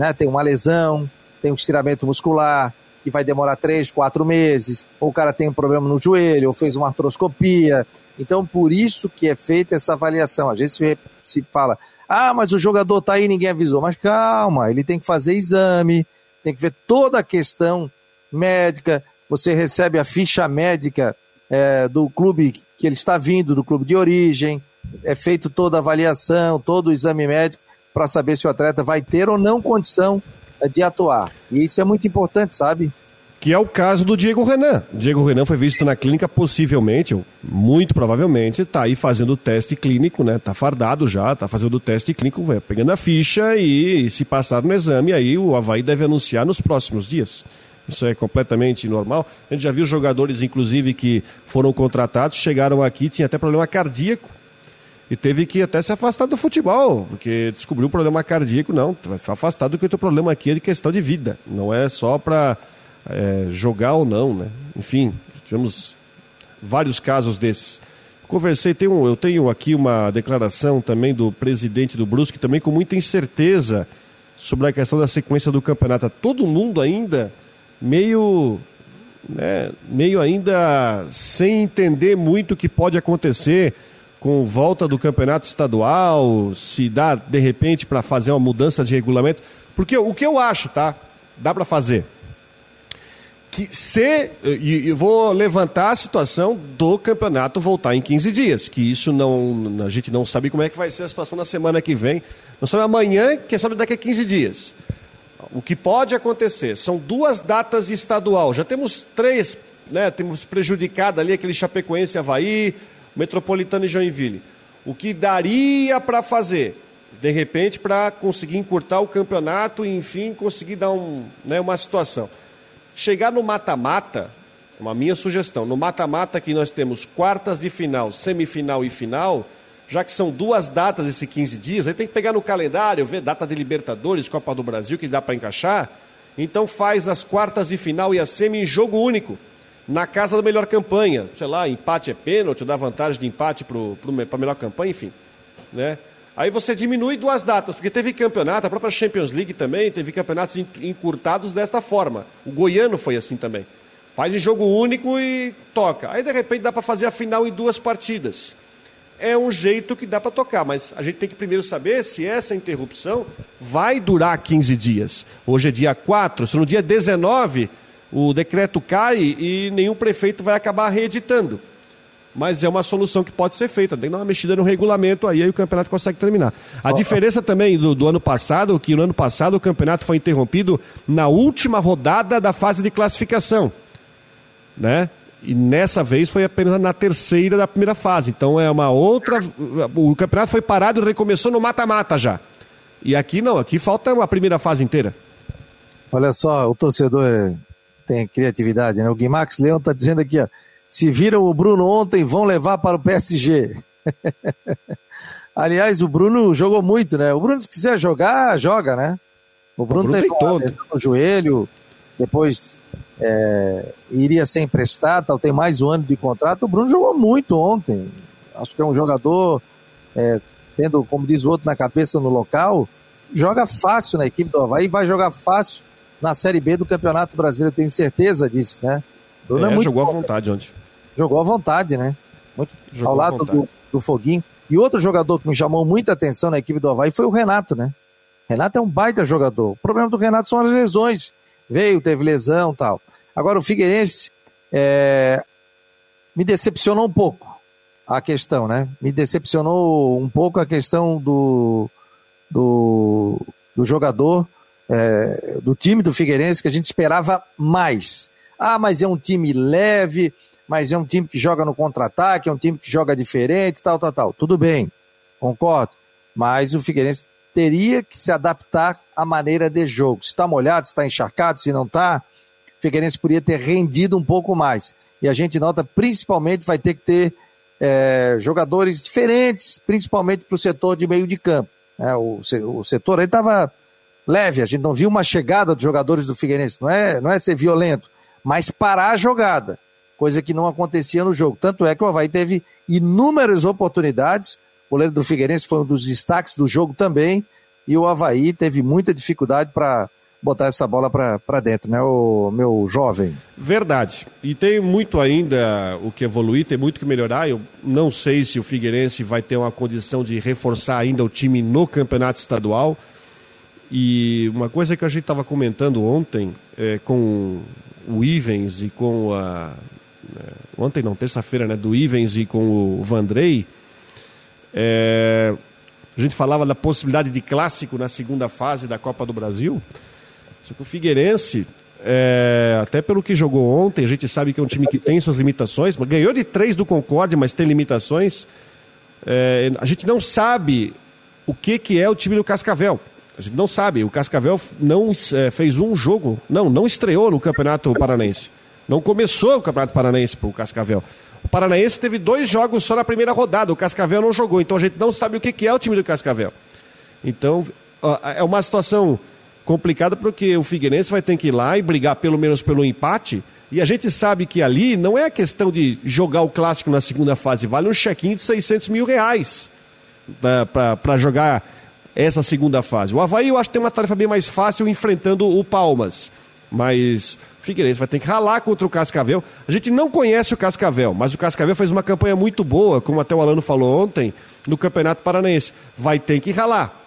né? Tem uma lesão, tem um estiramento muscular que vai demorar três, quatro meses, ou o cara tem um problema no joelho, ou fez uma artroscopia. Então, por isso que é feita essa avaliação. Às vezes se, se fala, ah, mas o jogador tá aí, ninguém avisou. Mas calma, ele tem que fazer exame, tem que ver toda a questão médica. Você recebe a ficha médica é, do clube que ele está vindo, do clube de origem. É feito toda a avaliação, todo o exame médico para saber se o atleta vai ter ou não condição é, de atuar. E isso é muito importante, sabe? Que é o caso do Diego Renan. Diego Renan foi visto na clínica, possivelmente, muito provavelmente, está aí fazendo o teste clínico, né? Tá fardado já, tá fazendo o teste clínico, vai pegando a ficha e, e se passar no exame, aí o Havaí deve anunciar nos próximos dias. Isso é completamente normal. A gente já viu jogadores, inclusive, que foram contratados, chegaram aqui, tinha até problema cardíaco e teve que até se afastar do futebol, porque descobriu um problema cardíaco. Não, ficar afastado porque o teu problema aqui é de questão de vida, não é só para é, jogar ou não, né? Enfim, tivemos vários casos desses. Conversei, tenho, eu tenho aqui uma declaração também do presidente do Brusque, também com muita incerteza sobre a questão da sequência do campeonato. Todo mundo ainda meio, né, meio ainda sem entender muito o que pode acontecer com volta do campeonato estadual, se dá de repente para fazer uma mudança de regulamento. Porque o que eu acho, tá? Dá para fazer que se e, vou levantar a situação do campeonato voltar em 15 dias, que isso não a gente não sabe como é que vai ser a situação na semana que vem. Não sabe amanhã, quem sabe daqui a 15 dias. O que pode acontecer são duas datas estadual. Já temos três, né? Temos prejudicado ali aquele Chapecoense Havaí, Metropolitano e Joinville. O que daria para fazer? De repente, para conseguir encurtar o campeonato e, enfim, conseguir dar um, né, uma situação. Chegar no mata-mata, uma minha sugestão, no mata-mata que nós temos quartas de final, semifinal e final, já que são duas datas esses 15 dias, aí tem que pegar no calendário, ver data de Libertadores, Copa do Brasil, que dá para encaixar. Então faz as quartas de final e a semi em jogo único, na casa da melhor campanha. Sei lá, empate é pênalti, dá vantagem de empate para a melhor campanha, enfim. Né? Aí você diminui duas datas, porque teve campeonato, a própria Champions League também, teve campeonatos encurtados desta forma. O goiano foi assim também. Faz em jogo único e toca. Aí de repente dá para fazer a final em duas partidas. É um jeito que dá para tocar, mas a gente tem que primeiro saber se essa interrupção vai durar 15 dias. Hoje é dia 4, se no dia 19 o decreto cai e nenhum prefeito vai acabar reeditando mas é uma solução que pode ser feita. Tem que dar uma mexida no regulamento aí, aí o campeonato consegue terminar. A diferença também do, do, ano passado, que no ano passado o campeonato foi interrompido na última rodada da fase de classificação, né? E nessa vez foi apenas na terceira da primeira fase. Então é uma outra. O campeonato foi parado e recomeçou no mata-mata já. E aqui não, aqui falta uma primeira fase inteira. Olha só, o torcedor é, tem criatividade, né? O Guimax Leão está dizendo aqui, ó. Se viram o Bruno ontem, vão levar para o PSG. (laughs) Aliás, o Bruno jogou muito, né? O Bruno, se quiser jogar, joga, né? O Bruno, o Bruno teve lesão no joelho, depois é, iria ser emprestado, tal, tem mais um ano de contrato. O Bruno jogou muito ontem. Acho que é um jogador, é, tendo, como diz o outro, na cabeça no local, joga fácil na equipe do Havaí vai jogar fácil na Série B do Campeonato Brasileiro, tenho certeza disso, né? Bruno é, é jogou bom. à vontade ontem. Jogou à vontade, né? Muito, jogou ao lado do, do Foguinho. E outro jogador que me chamou muita atenção na equipe do Havaí foi o Renato, né? Renato é um baita jogador. O problema do Renato são as lesões. Veio, teve lesão tal. Agora o Figueirense é, me decepcionou um pouco a questão, né? Me decepcionou um pouco a questão do, do, do jogador, é, do time do Figueirense, que a gente esperava mais. Ah, mas é um time leve, mas é um time que joga no contra-ataque, é um time que joga diferente, tal, tal, tal. Tudo bem, concordo. Mas o Figueirense teria que se adaptar à maneira de jogo. Se está molhado, se está encharcado, se não está, o Figueirense poderia ter rendido um pouco mais. E a gente nota, principalmente, vai ter que ter é, jogadores diferentes, principalmente para o setor de meio de campo. É, o, o setor aí estava leve, a gente não viu uma chegada dos jogadores do Figueirense, não é, não é ser violento, mas parar a jogada, coisa que não acontecia no jogo. Tanto é que o Havaí teve inúmeras oportunidades, o goleiro do Figueirense foi um dos destaques do jogo também, e o Havaí teve muita dificuldade para botar essa bola para dentro, né, o meu jovem? Verdade. E tem muito ainda o que evoluir, tem muito que melhorar. Eu não sei se o Figueirense vai ter uma condição de reforçar ainda o time no campeonato estadual. E uma coisa que a gente estava comentando ontem é, com o Ivens e com a. É, ontem não, terça-feira, né? Do Ivens e com o Vandrei. É, a gente falava da possibilidade de clássico na segunda fase da Copa do Brasil. Só que o Figueirense, é, até pelo que jogou ontem, a gente sabe que é um time que tem suas limitações, ganhou de três do Concorde, mas tem limitações. É, a gente não sabe o que, que é o time do Cascavel. A gente não sabe. O Cascavel não é, fez um jogo, não, não estreou no Campeonato Paranaense. Não começou o Campeonato Paranaense para o Cascavel. O Paranaense teve dois jogos só na primeira rodada. O Cascavel não jogou. Então a gente não sabe o que, é o time do Cascavel. Então é uma situação complicada porque o Figueirense vai ter que ir lá e brigar pelo menos pelo empate. E a gente sabe que ali não é a questão de jogar o clássico na segunda fase, vale um check-in de 600 mil reais para jogar essa segunda fase. O Havaí eu acho que tem uma tarefa bem mais fácil enfrentando o Palmas. Mas o Figueirense vai ter que ralar contra o Cascavel. A gente não conhece o Cascavel, mas o Cascavel fez uma campanha muito boa, como até o Alano falou ontem, no Campeonato Paranaense. Vai ter que ralar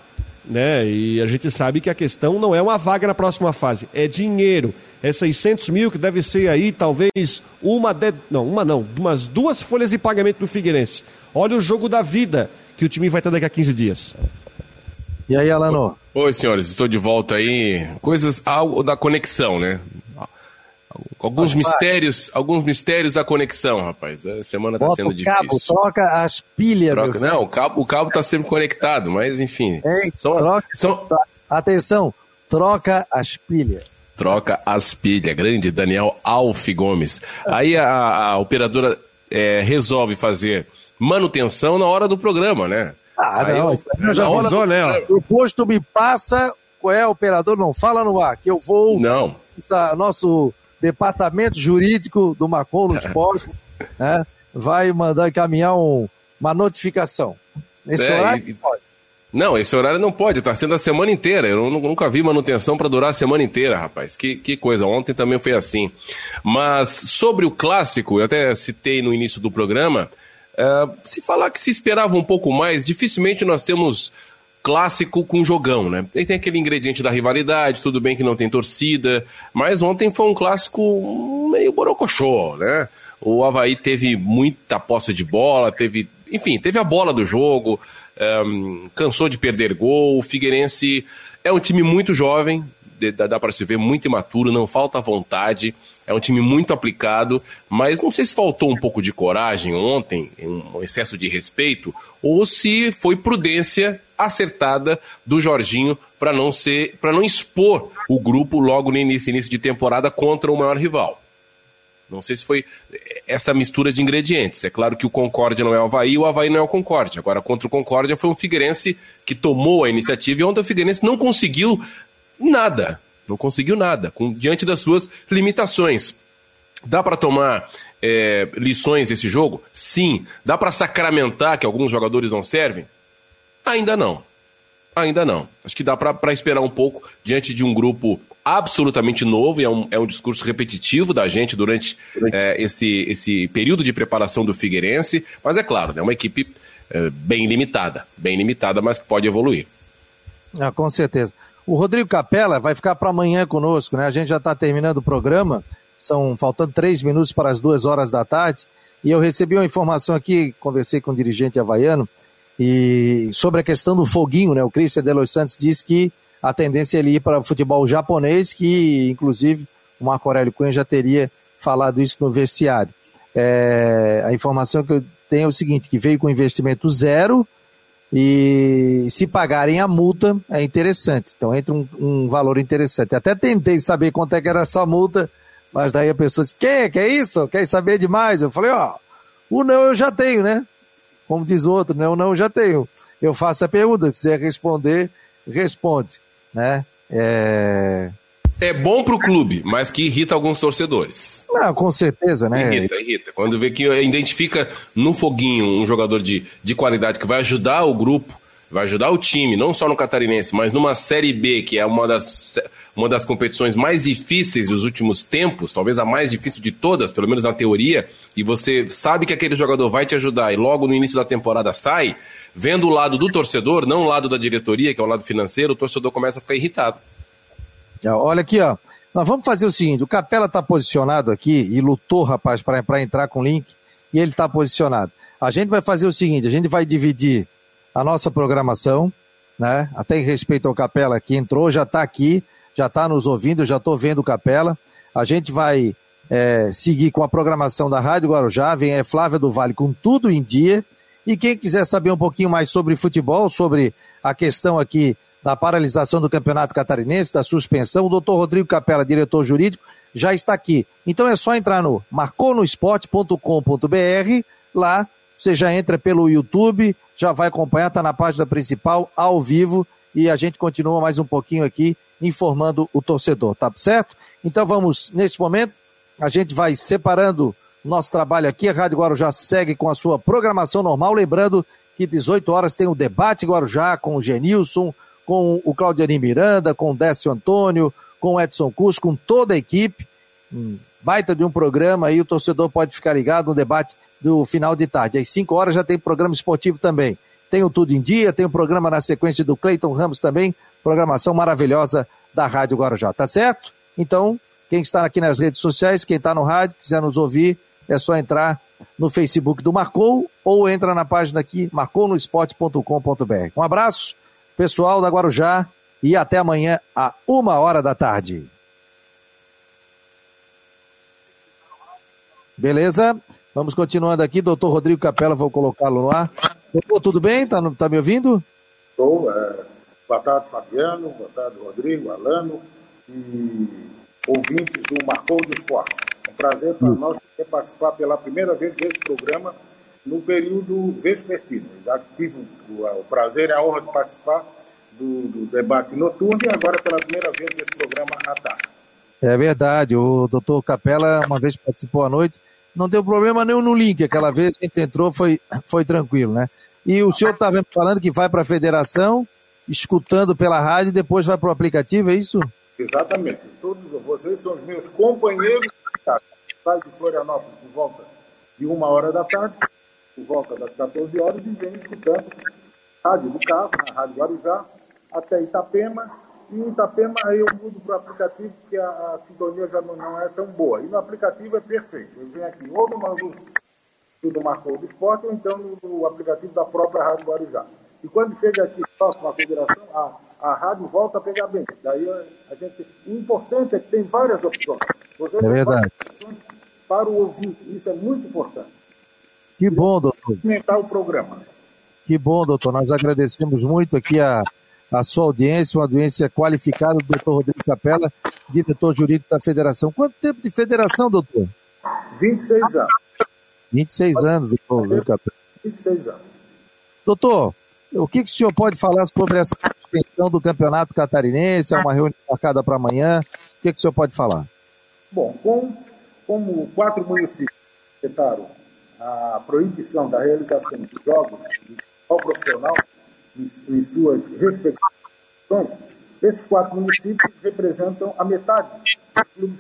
né? E a gente sabe que a questão não é uma vaga na próxima fase, é dinheiro. É 600 mil que deve ser aí talvez uma, de... não, uma não, umas duas folhas de pagamento do Figueirense. Olha o jogo da vida que o time vai ter daqui a 15 dias. E aí, Alano? Oi, senhores, estou de volta aí. Coisas algo da conexão, né? Alguns mistérios, alguns mistérios da conexão, rapaz. A semana está sendo difícil. Cabo, troca as pilhas, troca, Não, o cabo, o cabo está sempre conectado, mas enfim. Ei, são, troca, são... Atenção, troca as pilhas. Troca as pilhas. Grande Daniel Alf Gomes. Aí a, a operadora é, resolve fazer manutenção na hora do programa, né? Ah, Aí, não, eu, já avisou, né? O posto me passa, qual é, operador? Não fala no ar, que eu vou. Não. Nosso departamento jurídico do Macon no esporte né, vai mandar encaminhar um, uma notificação. Nesse é, horário e... pode. Não, esse horário não pode, está sendo a semana inteira. Eu nunca vi manutenção para durar a semana inteira, rapaz. Que, que coisa, ontem também foi assim. Mas sobre o clássico, eu até citei no início do programa, uh, se falar que se esperava um pouco mais, dificilmente nós temos clássico com jogão, né? E tem aquele ingrediente da rivalidade, tudo bem que não tem torcida, mas ontem foi um clássico meio borocochô, né? O Havaí teve muita posse de bola, teve, enfim, teve a bola do jogo, um, cansou de perder gol. O Figueirense é um time muito jovem, dá para se ver, muito imaturo, não falta vontade. É um time muito aplicado, mas não sei se faltou um pouco de coragem ontem, um excesso de respeito, ou se foi prudência acertada do Jorginho para não ser, para não expor o grupo logo no início, início de temporada contra o maior rival. Não sei se foi essa mistura de ingredientes. É claro que o Concórdia não é o Havaí, o Havaí não é o Concórdia. Agora, contra o Concórdia foi um Figueirense que tomou a iniciativa e ontem o Figueirense não conseguiu nada. Não conseguiu nada, com, diante das suas limitações. Dá para tomar é, lições desse jogo? Sim. Dá para sacramentar que alguns jogadores não servem? Ainda não. Ainda não. Acho que dá para esperar um pouco diante de um grupo absolutamente novo e é um, é um discurso repetitivo da gente durante, durante. É, esse, esse período de preparação do Figueirense. Mas é claro, é né, uma equipe é, bem limitada, bem limitada, mas que pode evoluir. Ah, com certeza. O Rodrigo Capella vai ficar para amanhã conosco, né? A gente já está terminando o programa, são faltando três minutos para as duas horas da tarde, e eu recebi uma informação aqui, conversei com o um dirigente havaiano, e sobre a questão do foguinho, né? O Christian de Los Santos disse que a tendência é ele ir para o futebol japonês, que inclusive o Marco Aurélio Cunha já teria falado isso no vestiário. É, a informação que eu tenho é o seguinte, que veio com investimento zero, e se pagarem a multa, é interessante. Então entra um, um, valor interessante. Até tentei saber quanto é que era essa multa, mas daí a pessoa disse, que, que é isso? Quer saber demais? Eu falei, ó, o não eu já tenho, né? Como diz o outro, né? O não eu já tenho. Eu faço a pergunta, se quiser responder, responde, né? É é bom para o clube, mas que irrita alguns torcedores. Não, com certeza, né? Irrita, irrita. Quando vê que identifica no foguinho um jogador de, de qualidade que vai ajudar o grupo, vai ajudar o time, não só no Catarinense, mas numa Série B, que é uma das, uma das competições mais difíceis dos últimos tempos, talvez a mais difícil de todas, pelo menos na teoria, e você sabe que aquele jogador vai te ajudar e logo no início da temporada sai, vendo o lado do torcedor, não o lado da diretoria, que é o lado financeiro, o torcedor começa a ficar irritado. Olha aqui, ó. Nós vamos fazer o seguinte: o Capela está posicionado aqui e lutou, rapaz, para entrar com o link, e ele está posicionado. A gente vai fazer o seguinte: a gente vai dividir a nossa programação, né? Até em respeito ao Capela que entrou, já está aqui, já está nos ouvindo, já estou vendo o Capela. A gente vai é, seguir com a programação da Rádio Guarujá, vem a Flávia do Vale com tudo em dia. E quem quiser saber um pouquinho mais sobre futebol, sobre a questão aqui da paralisação do Campeonato Catarinense, da suspensão. O doutor Rodrigo Capela, diretor jurídico, já está aqui. Então é só entrar no marconosport.com.br, lá você já entra pelo YouTube, já vai acompanhar, está na página principal, ao vivo, e a gente continua mais um pouquinho aqui informando o torcedor, tá certo? Então vamos, neste momento, a gente vai separando nosso trabalho aqui, a Rádio Guarujá segue com a sua programação normal, lembrando que 18 horas tem o debate Guarujá com o Genilson, com o Claudiani Miranda, com o Décio Antônio, com o Edson Cus, com toda a equipe. Um baita de um programa aí, o torcedor pode ficar ligado no debate do final de tarde. Às 5 horas já tem programa esportivo também. Tem o Tudo em Dia, tem o programa na sequência do Cleiton Ramos também, programação maravilhosa da Rádio Guarujá, tá certo? Então, quem está aqui nas redes sociais, quem está no rádio, quiser nos ouvir, é só entrar no Facebook do Marcou ou entra na página aqui, marconosport.com.br. Um abraço, pessoal da Guarujá e até amanhã, a uma hora da tarde. Beleza? Vamos continuando aqui. Doutor Rodrigo Capela, vou colocá-lo no ar. Doutor, tudo bem? Tá, tá me ouvindo? Estou. É... Boa tarde, Fabiano. Boa tarde, Rodrigo, Alano e ouvintes do Marcou do Esporte. É um prazer para hum. nós participar pela primeira vez desse programa no período vespertino. Já tive o, prazer e a honra de participar do, do, debate noturno e agora pela primeira vez desse programa à tarde. É verdade, o doutor Capela uma vez participou à noite, não deu problema nenhum no link, aquela vez que a gente entrou foi, foi tranquilo, né? E o senhor estava falando que vai para a federação, escutando pela rádio e depois vai para o aplicativo, é isso? Exatamente. Todos vocês são os meus companheiros. Sai de Florianópolis por volta de uma hora da tarde por volta das 14 horas e vem escutando rádio do carro, na Rádio Guarujá, até Itapema. E em Itapema aí eu mudo para o aplicativo, porque a, a sintonia já não, não, é tão boa. E no aplicativo é perfeito. Eu venho aqui ou no luz do Marcou do Esporte, ou então no, no, aplicativo da própria Rádio Guarujá. E quando chega aqui próximo à federação, a, a rádio volta a pegar bem. Daí a, gente. O importante é que tem várias opções. Você é verdade. Para o ouvinte, isso é muito importante. Que bom, doutor. Aumentar o programa. Que bom, doutor. Nós agradecemos muito aqui a, a sua audiência, uma audiência qualificada do doutor Rodrigo Capela, diretor jurídico da federação. Quanto tempo de federação, doutor? 26 anos. 26 anos, doutor Rodrigo Capela. 26 anos. Doutor, o que, que o senhor pode falar sobre essa suspensão do campeonato catarinense? É uma reunião marcada para amanhã. O que, que o senhor pode falar? Bom, com, como quatro municípios afetaram a proibição da realização de jogos de futebol profissional, em, em suas respectivas esses quatro municípios representam a metade dos clubes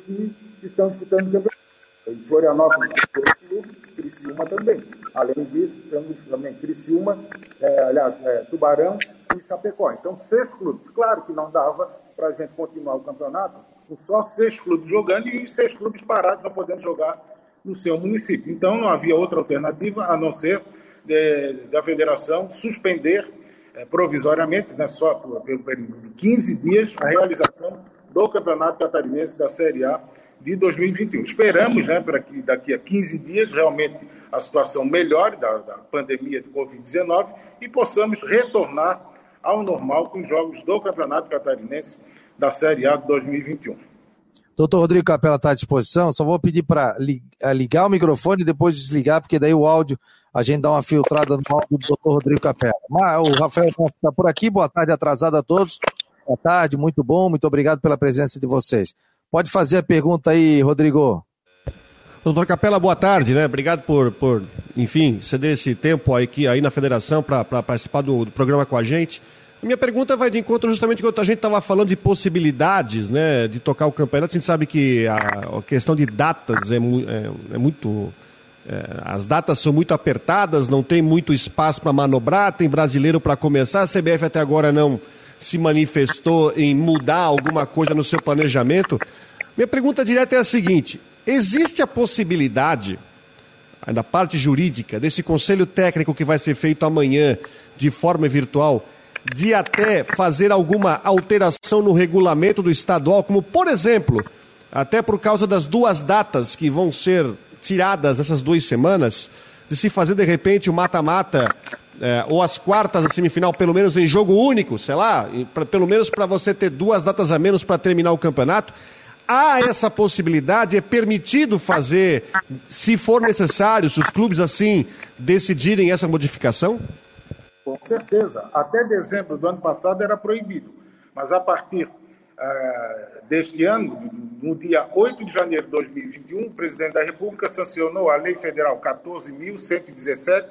que estão disputando o campeonato. Em Florianópolis, dois clubes, Criciúma também. Além disso, temos também Criciúma, é, aliás, é, Tubarão e Chapecó. Então, seis clubes. Claro que não dava para a gente continuar o campeonato com só seis clubes jogando e seis clubes parados não podendo jogar no seu município. Então, não havia outra alternativa a não ser de, da federação suspender é, provisoriamente, né, só por, pelo período de 15 dias, a realização do Campeonato Catarinense da Série A de 2021. Esperamos né, para que daqui a 15 dias realmente a situação melhore da, da pandemia de Covid-19 e possamos retornar ao normal com os jogos do Campeonato Catarinense da Série A de 2021. Doutor Rodrigo Capela está à disposição, só vou pedir para eh, ligar o microfone e depois desligar, porque daí o áudio a gente dá uma filtrada no áudio do doutor Rodrigo Capela. Mas o Rafael está por aqui, boa tarde atrasada a todos. Boa tarde, muito bom, muito obrigado pela presença de vocês. Pode fazer a pergunta aí, Rodrigo. Doutor Capela, boa tarde, né? Obrigado por, por enfim, ceder esse tempo aqui aí na federação para participar do, do, programa com a gente. Minha pergunta vai de encontro justamente quando a gente estava falando de possibilidades, né, de tocar o campeonato. A gente sabe que a, questão de datas é, é, é muito é, as datas são muito apertadas, não tem muito espaço para manobrar, tem brasileiro para começar. A CBF até agora não se manifestou em mudar alguma coisa no seu planejamento. Minha pergunta direta é a seguinte: existe a possibilidade, da parte jurídica, desse conselho técnico que vai ser feito amanhã de forma virtual, de até fazer alguma alteração no regulamento do estadual, como por exemplo, até por causa das duas datas que vão ser tiradas essas duas semanas, de se fazer de repente o mata-mata é, ou as quartas da semifinal, pelo menos em jogo único, sei lá, pra, pelo menos para você ter duas datas a menos para terminar o campeonato. Há essa possibilidade, é permitido fazer, se for necessário, se os clubes assim decidirem essa modificação? Com certeza. Até dezembro do ano passado era proibido. Mas a partir uh, deste ano, no dia 8 de janeiro de 2021, o presidente da República sancionou a Lei Federal 14.117,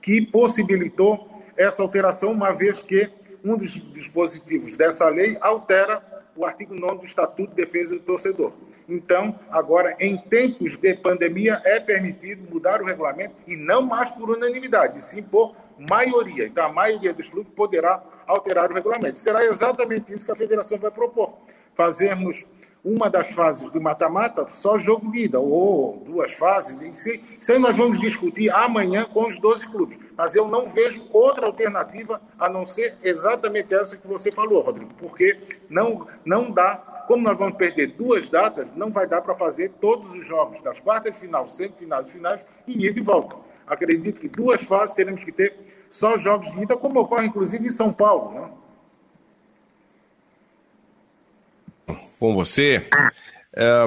que possibilitou essa alteração, uma vez que um dos dispositivos dessa lei altera o artigo 9 do Estatuto de Defesa do Torcedor. Então, agora, em tempos de pandemia, é permitido mudar o regulamento e não mais por unanimidade, sim por maioria. Então, a maioria dos clubes poderá alterar o regulamento. Será exatamente isso que a federação vai propor. Fazermos uma das fases do mata-mata só jogo de ida, ou duas fases. Isso aí nós vamos discutir amanhã com os 12 clubes. Mas eu não vejo outra alternativa a não ser exatamente essa que você falou, Rodrigo, porque não, não dá, como nós vamos perder duas datas, não vai dar para fazer todos os jogos das quartas de final, semifinais e finais em ida e volta. Acredito que duas fases teremos que ter só jogos de ida, como ocorre inclusive em São Paulo. Né? com você. É,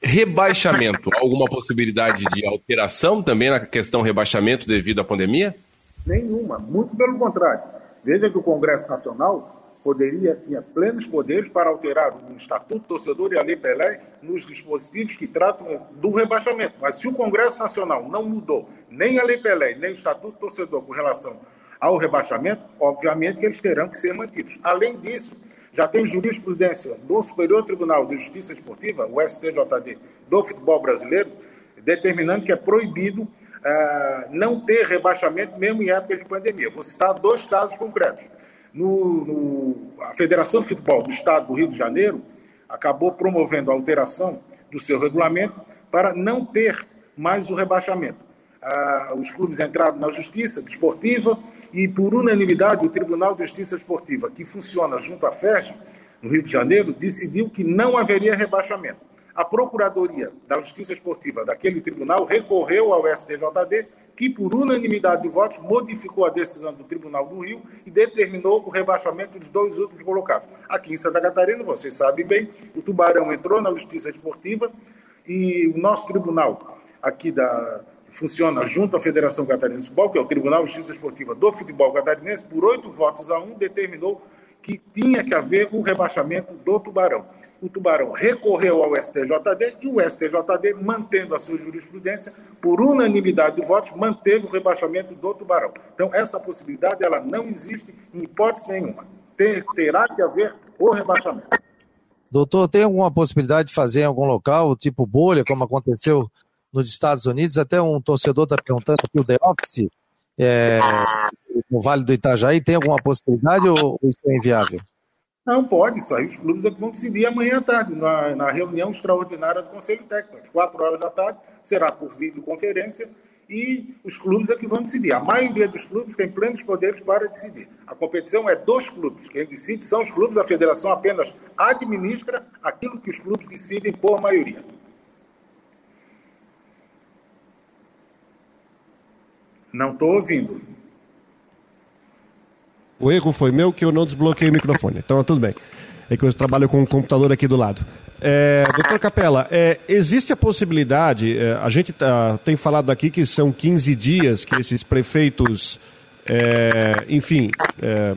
rebaixamento, alguma possibilidade de alteração também na questão rebaixamento devido à pandemia? Nenhuma, muito pelo contrário. Veja que o Congresso Nacional poderia, tinha plenos poderes para alterar o Estatuto Torcedor e a Lei Pelé nos dispositivos que tratam do rebaixamento. Mas se o Congresso Nacional não mudou nem a Lei Pelé, nem o Estatuto Torcedor com relação ao rebaixamento, obviamente que eles terão que ser mantidos. Além disso, já tem jurisprudência do Superior Tribunal de Justiça Esportiva, o STJD, do futebol brasileiro, determinando que é proibido uh, não ter rebaixamento mesmo em época de pandemia. Vou citar dois casos concretos. No, no, a Federação de Futebol do Estado do Rio de Janeiro acabou promovendo a alteração do seu regulamento para não ter mais o rebaixamento. Uh, os clubes entraram na justiça esportiva e, por unanimidade, o Tribunal de Justiça Esportiva, que funciona junto à FERJ, no Rio de Janeiro, decidiu que não haveria rebaixamento. A Procuradoria da Justiça Esportiva daquele tribunal recorreu ao STJD, que, por unanimidade de votos, modificou a decisão do Tribunal do Rio e determinou o rebaixamento dos dois últimos colocados. Aqui em Santa Catarina, vocês sabem bem, o Tubarão entrou na Justiça Esportiva e o nosso tribunal aqui da, funciona junto à Federação Catarinense de Futebol, que é o Tribunal de Justiça Esportiva do Futebol Catarinense, por oito votos a um, determinou que tinha que haver o rebaixamento do Tubarão. O Tubarão recorreu ao STJD e o STJD, mantendo a sua jurisprudência, por unanimidade de votos, manteve o rebaixamento do Tubarão. Então, essa possibilidade ela não existe em hipótese nenhuma. Ter, terá que haver o rebaixamento. Doutor, tem alguma possibilidade de fazer em algum local, tipo bolha, como aconteceu nos Estados Unidos? Até um torcedor está perguntando aqui, o The Office, é, no Vale do Itajaí, tem alguma possibilidade ou, isso é inviável? Não, pode, aí os clubes é vão decidir amanhã à tarde, na, na reunião extraordinária do Conselho Técnico, às 4 horas da tarde, será por videoconferência, e os clubes é que vão decidir. A maioria dos clubes tem plenos poderes para decidir. A competição é dos clubes. Quem decide são os clubes, a federação apenas administra aquilo que os clubes decidem por maioria. Não estou ouvindo. O erro foi meu que eu não desbloqueei o microfone. Então, tudo bem. É que eu trabalho com um computador aqui do lado. É, doutor Capela, é, existe a possibilidade, é, a gente tá, tem falado aqui que são 15 dias que esses prefeitos, é, enfim, é,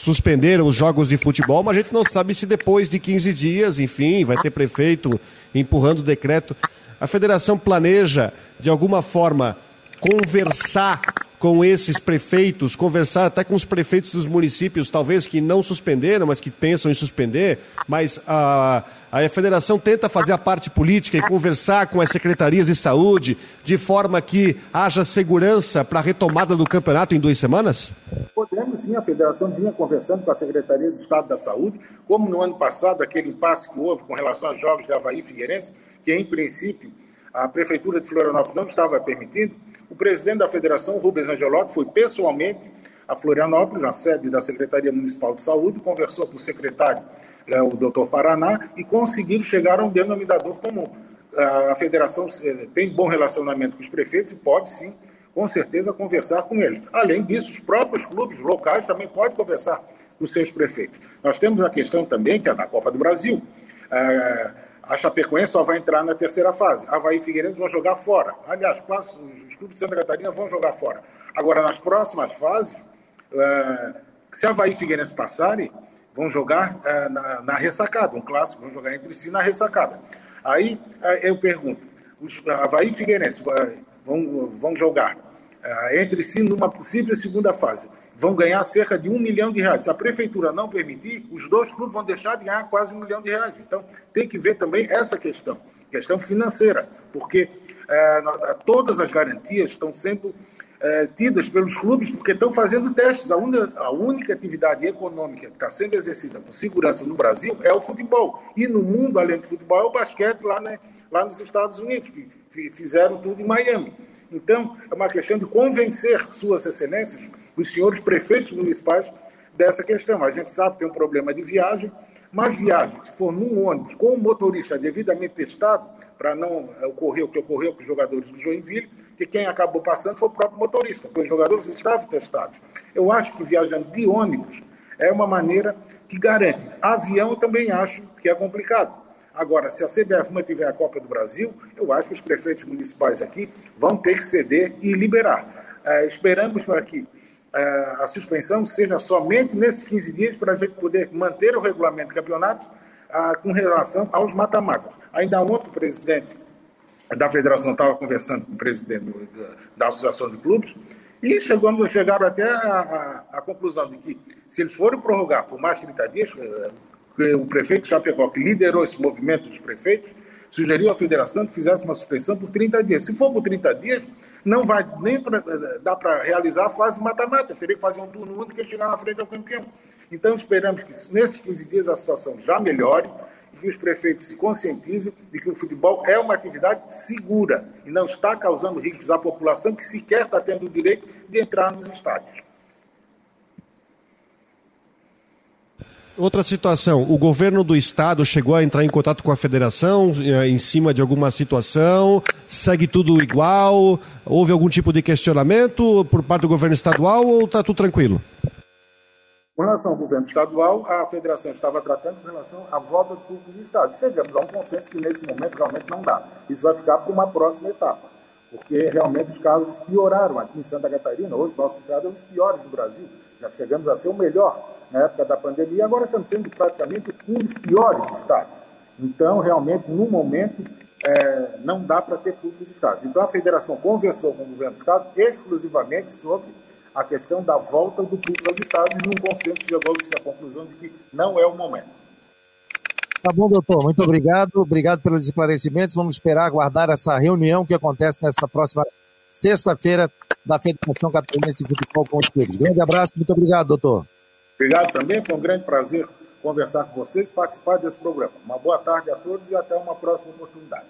suspenderam os jogos de futebol, mas a gente não sabe se depois de 15 dias, enfim, vai ter prefeito empurrando o decreto. A federação planeja, de alguma forma, conversar com esses prefeitos, conversar até com os prefeitos dos municípios, talvez que não suspenderam, mas que pensam em suspender, mas a, a federação tenta fazer a parte política e conversar com as secretarias de saúde, de forma que haja segurança para a retomada do campeonato em duas semanas? Podemos sim, a federação vinha conversando com a Secretaria do Estado da Saúde, como no ano passado, aquele impasse que houve com relação aos jogos de Havaí e Figueirense, que em princípio a Prefeitura de Florianópolis não estava permitindo, o presidente da federação, Rubens Angelotti, foi pessoalmente a Florianópolis, na sede da Secretaria Municipal de Saúde, conversou com o secretário, é, o doutor Paraná, e conseguiram chegar a um denominador comum. A federação eh, tem bom relacionamento com os prefeitos e pode sim, com certeza, conversar com eles. Além disso, os próprios clubes locais também podem conversar com seus prefeitos. Nós temos a questão também, que é da Copa do Brasil. A Chapecoense só vai entrar na terceira fase. Havaí e Figueirense vão jogar fora. Aliás, quase clubes de Santa Catarina vão jogar fora. Agora, nas próximas fases, uh, se Havaí e Figueirense passarem, vão jogar uh, na, na, ressacada, um clássico, vão jogar entre si na ressacada. Aí uh, eu pergunto, os Havaí e Figueirense vão, vão jogar entre si numa possível segunda fase vão ganhar cerca de um milhão de reais. Se a prefeitura não permitir, os dois clubes vão deixar de ganhar quase um milhão de reais. Então, tem que ver também essa questão, questão financeira, porque é, todas as garantias estão sendo é, tidas pelos clubes porque estão fazendo testes. A, a única atividade econômica que está sendo exercida com segurança no Brasil é o futebol. E no mundo, além do futebol, é o basquete lá, né, lá nos Estados Unidos, que fizeram tudo em Miami. Então, é uma questão de convencer suas excelências os senhores prefeitos municipais dessa questão. A gente sabe que tem um problema de viagem, mas viagem, se for num ônibus com o motorista devidamente testado, para não ocorrer o que ocorreu com os jogadores do Joinville, que quem acabou passando foi o próprio motorista, porque os jogadores estavam testados. Eu acho que viajando de ônibus é uma maneira que garante. Avião também acho que é complicado. Agora, se a CBF mantiver a Copa do Brasil, eu acho que os prefeitos municipais aqui vão ter que ceder e liberar. É, esperamos para que é, a suspensão seja somente nesses 15 dias para a gente poder manter o regulamento do campeonato ah, com relação aos mata-matas. Ainda ontem o presidente da federação estava conversando com o presidente do, da Associação de Clubes e chegamos, chegaram até a, a, a, conclusão de que se eles forem prorrogar por mais 30 dias, eh, o prefeito Chapecó, que liderou esse movimento dos prefeitos, sugeriu à federação que fizesse uma suspensão por 30 dias. Se for por 30 dias, não vai nem pra, dar para realizar a fase mata-mata. Teria que fazer um turno único e chegar na frente ao campeão. Então, esperamos que nesses 15 dias a situação já melhore e que os prefeitos se conscientizem de que o futebol é uma atividade segura e não está causando riscos à população que sequer está tendo o direito de entrar nos estádios. Outra situação, o governo do estado chegou a entrar em contato com a federação eh, em cima de alguma situação, segue tudo igual, houve algum tipo de questionamento por parte do governo estadual ou está tudo tranquilo? Com relação ao governo estadual, a federação estava tratando com relação à volta do público do estado. Chegamos a um consenso que nesse momento realmente não dá. Isso vai ficar para uma próxima etapa, porque realmente os casos pioraram aqui em Santa Catarina. Hoje, nosso estado é um dos piores do Brasil. Já chegamos a ser o melhor na época da pandemia, agora estamos sendo praticamente um dos piores estados. Então, realmente, no momento, é, não dá para ter público nos estados. Então, a federação conversou com o governo do estado exclusivamente sobre a questão da volta do público aos estados e, num consenso, chegou-se à conclusão de que não é o momento. Tá bom, doutor. Muito obrigado. Obrigado pelos esclarecimentos. Vamos esperar aguardar essa reunião que acontece nesta próxima sexta-feira da Federação Catarinense de Futebol com os. Grande abraço. Muito obrigado, doutor. Obrigado também. Foi um grande prazer conversar com vocês e participar desse programa. Uma boa tarde a todos e até uma próxima oportunidade.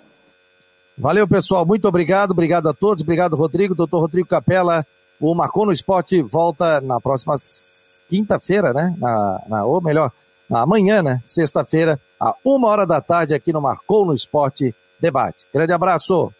Valeu, pessoal. Muito obrigado. Obrigado a todos. Obrigado, Rodrigo. Doutor Rodrigo Capela. O Marcou no Esporte volta na próxima quinta-feira, né? Na, na, ou melhor, amanhã, né? Sexta-feira, a uma hora da tarde, aqui no Marcou no Esporte Debate. Grande abraço!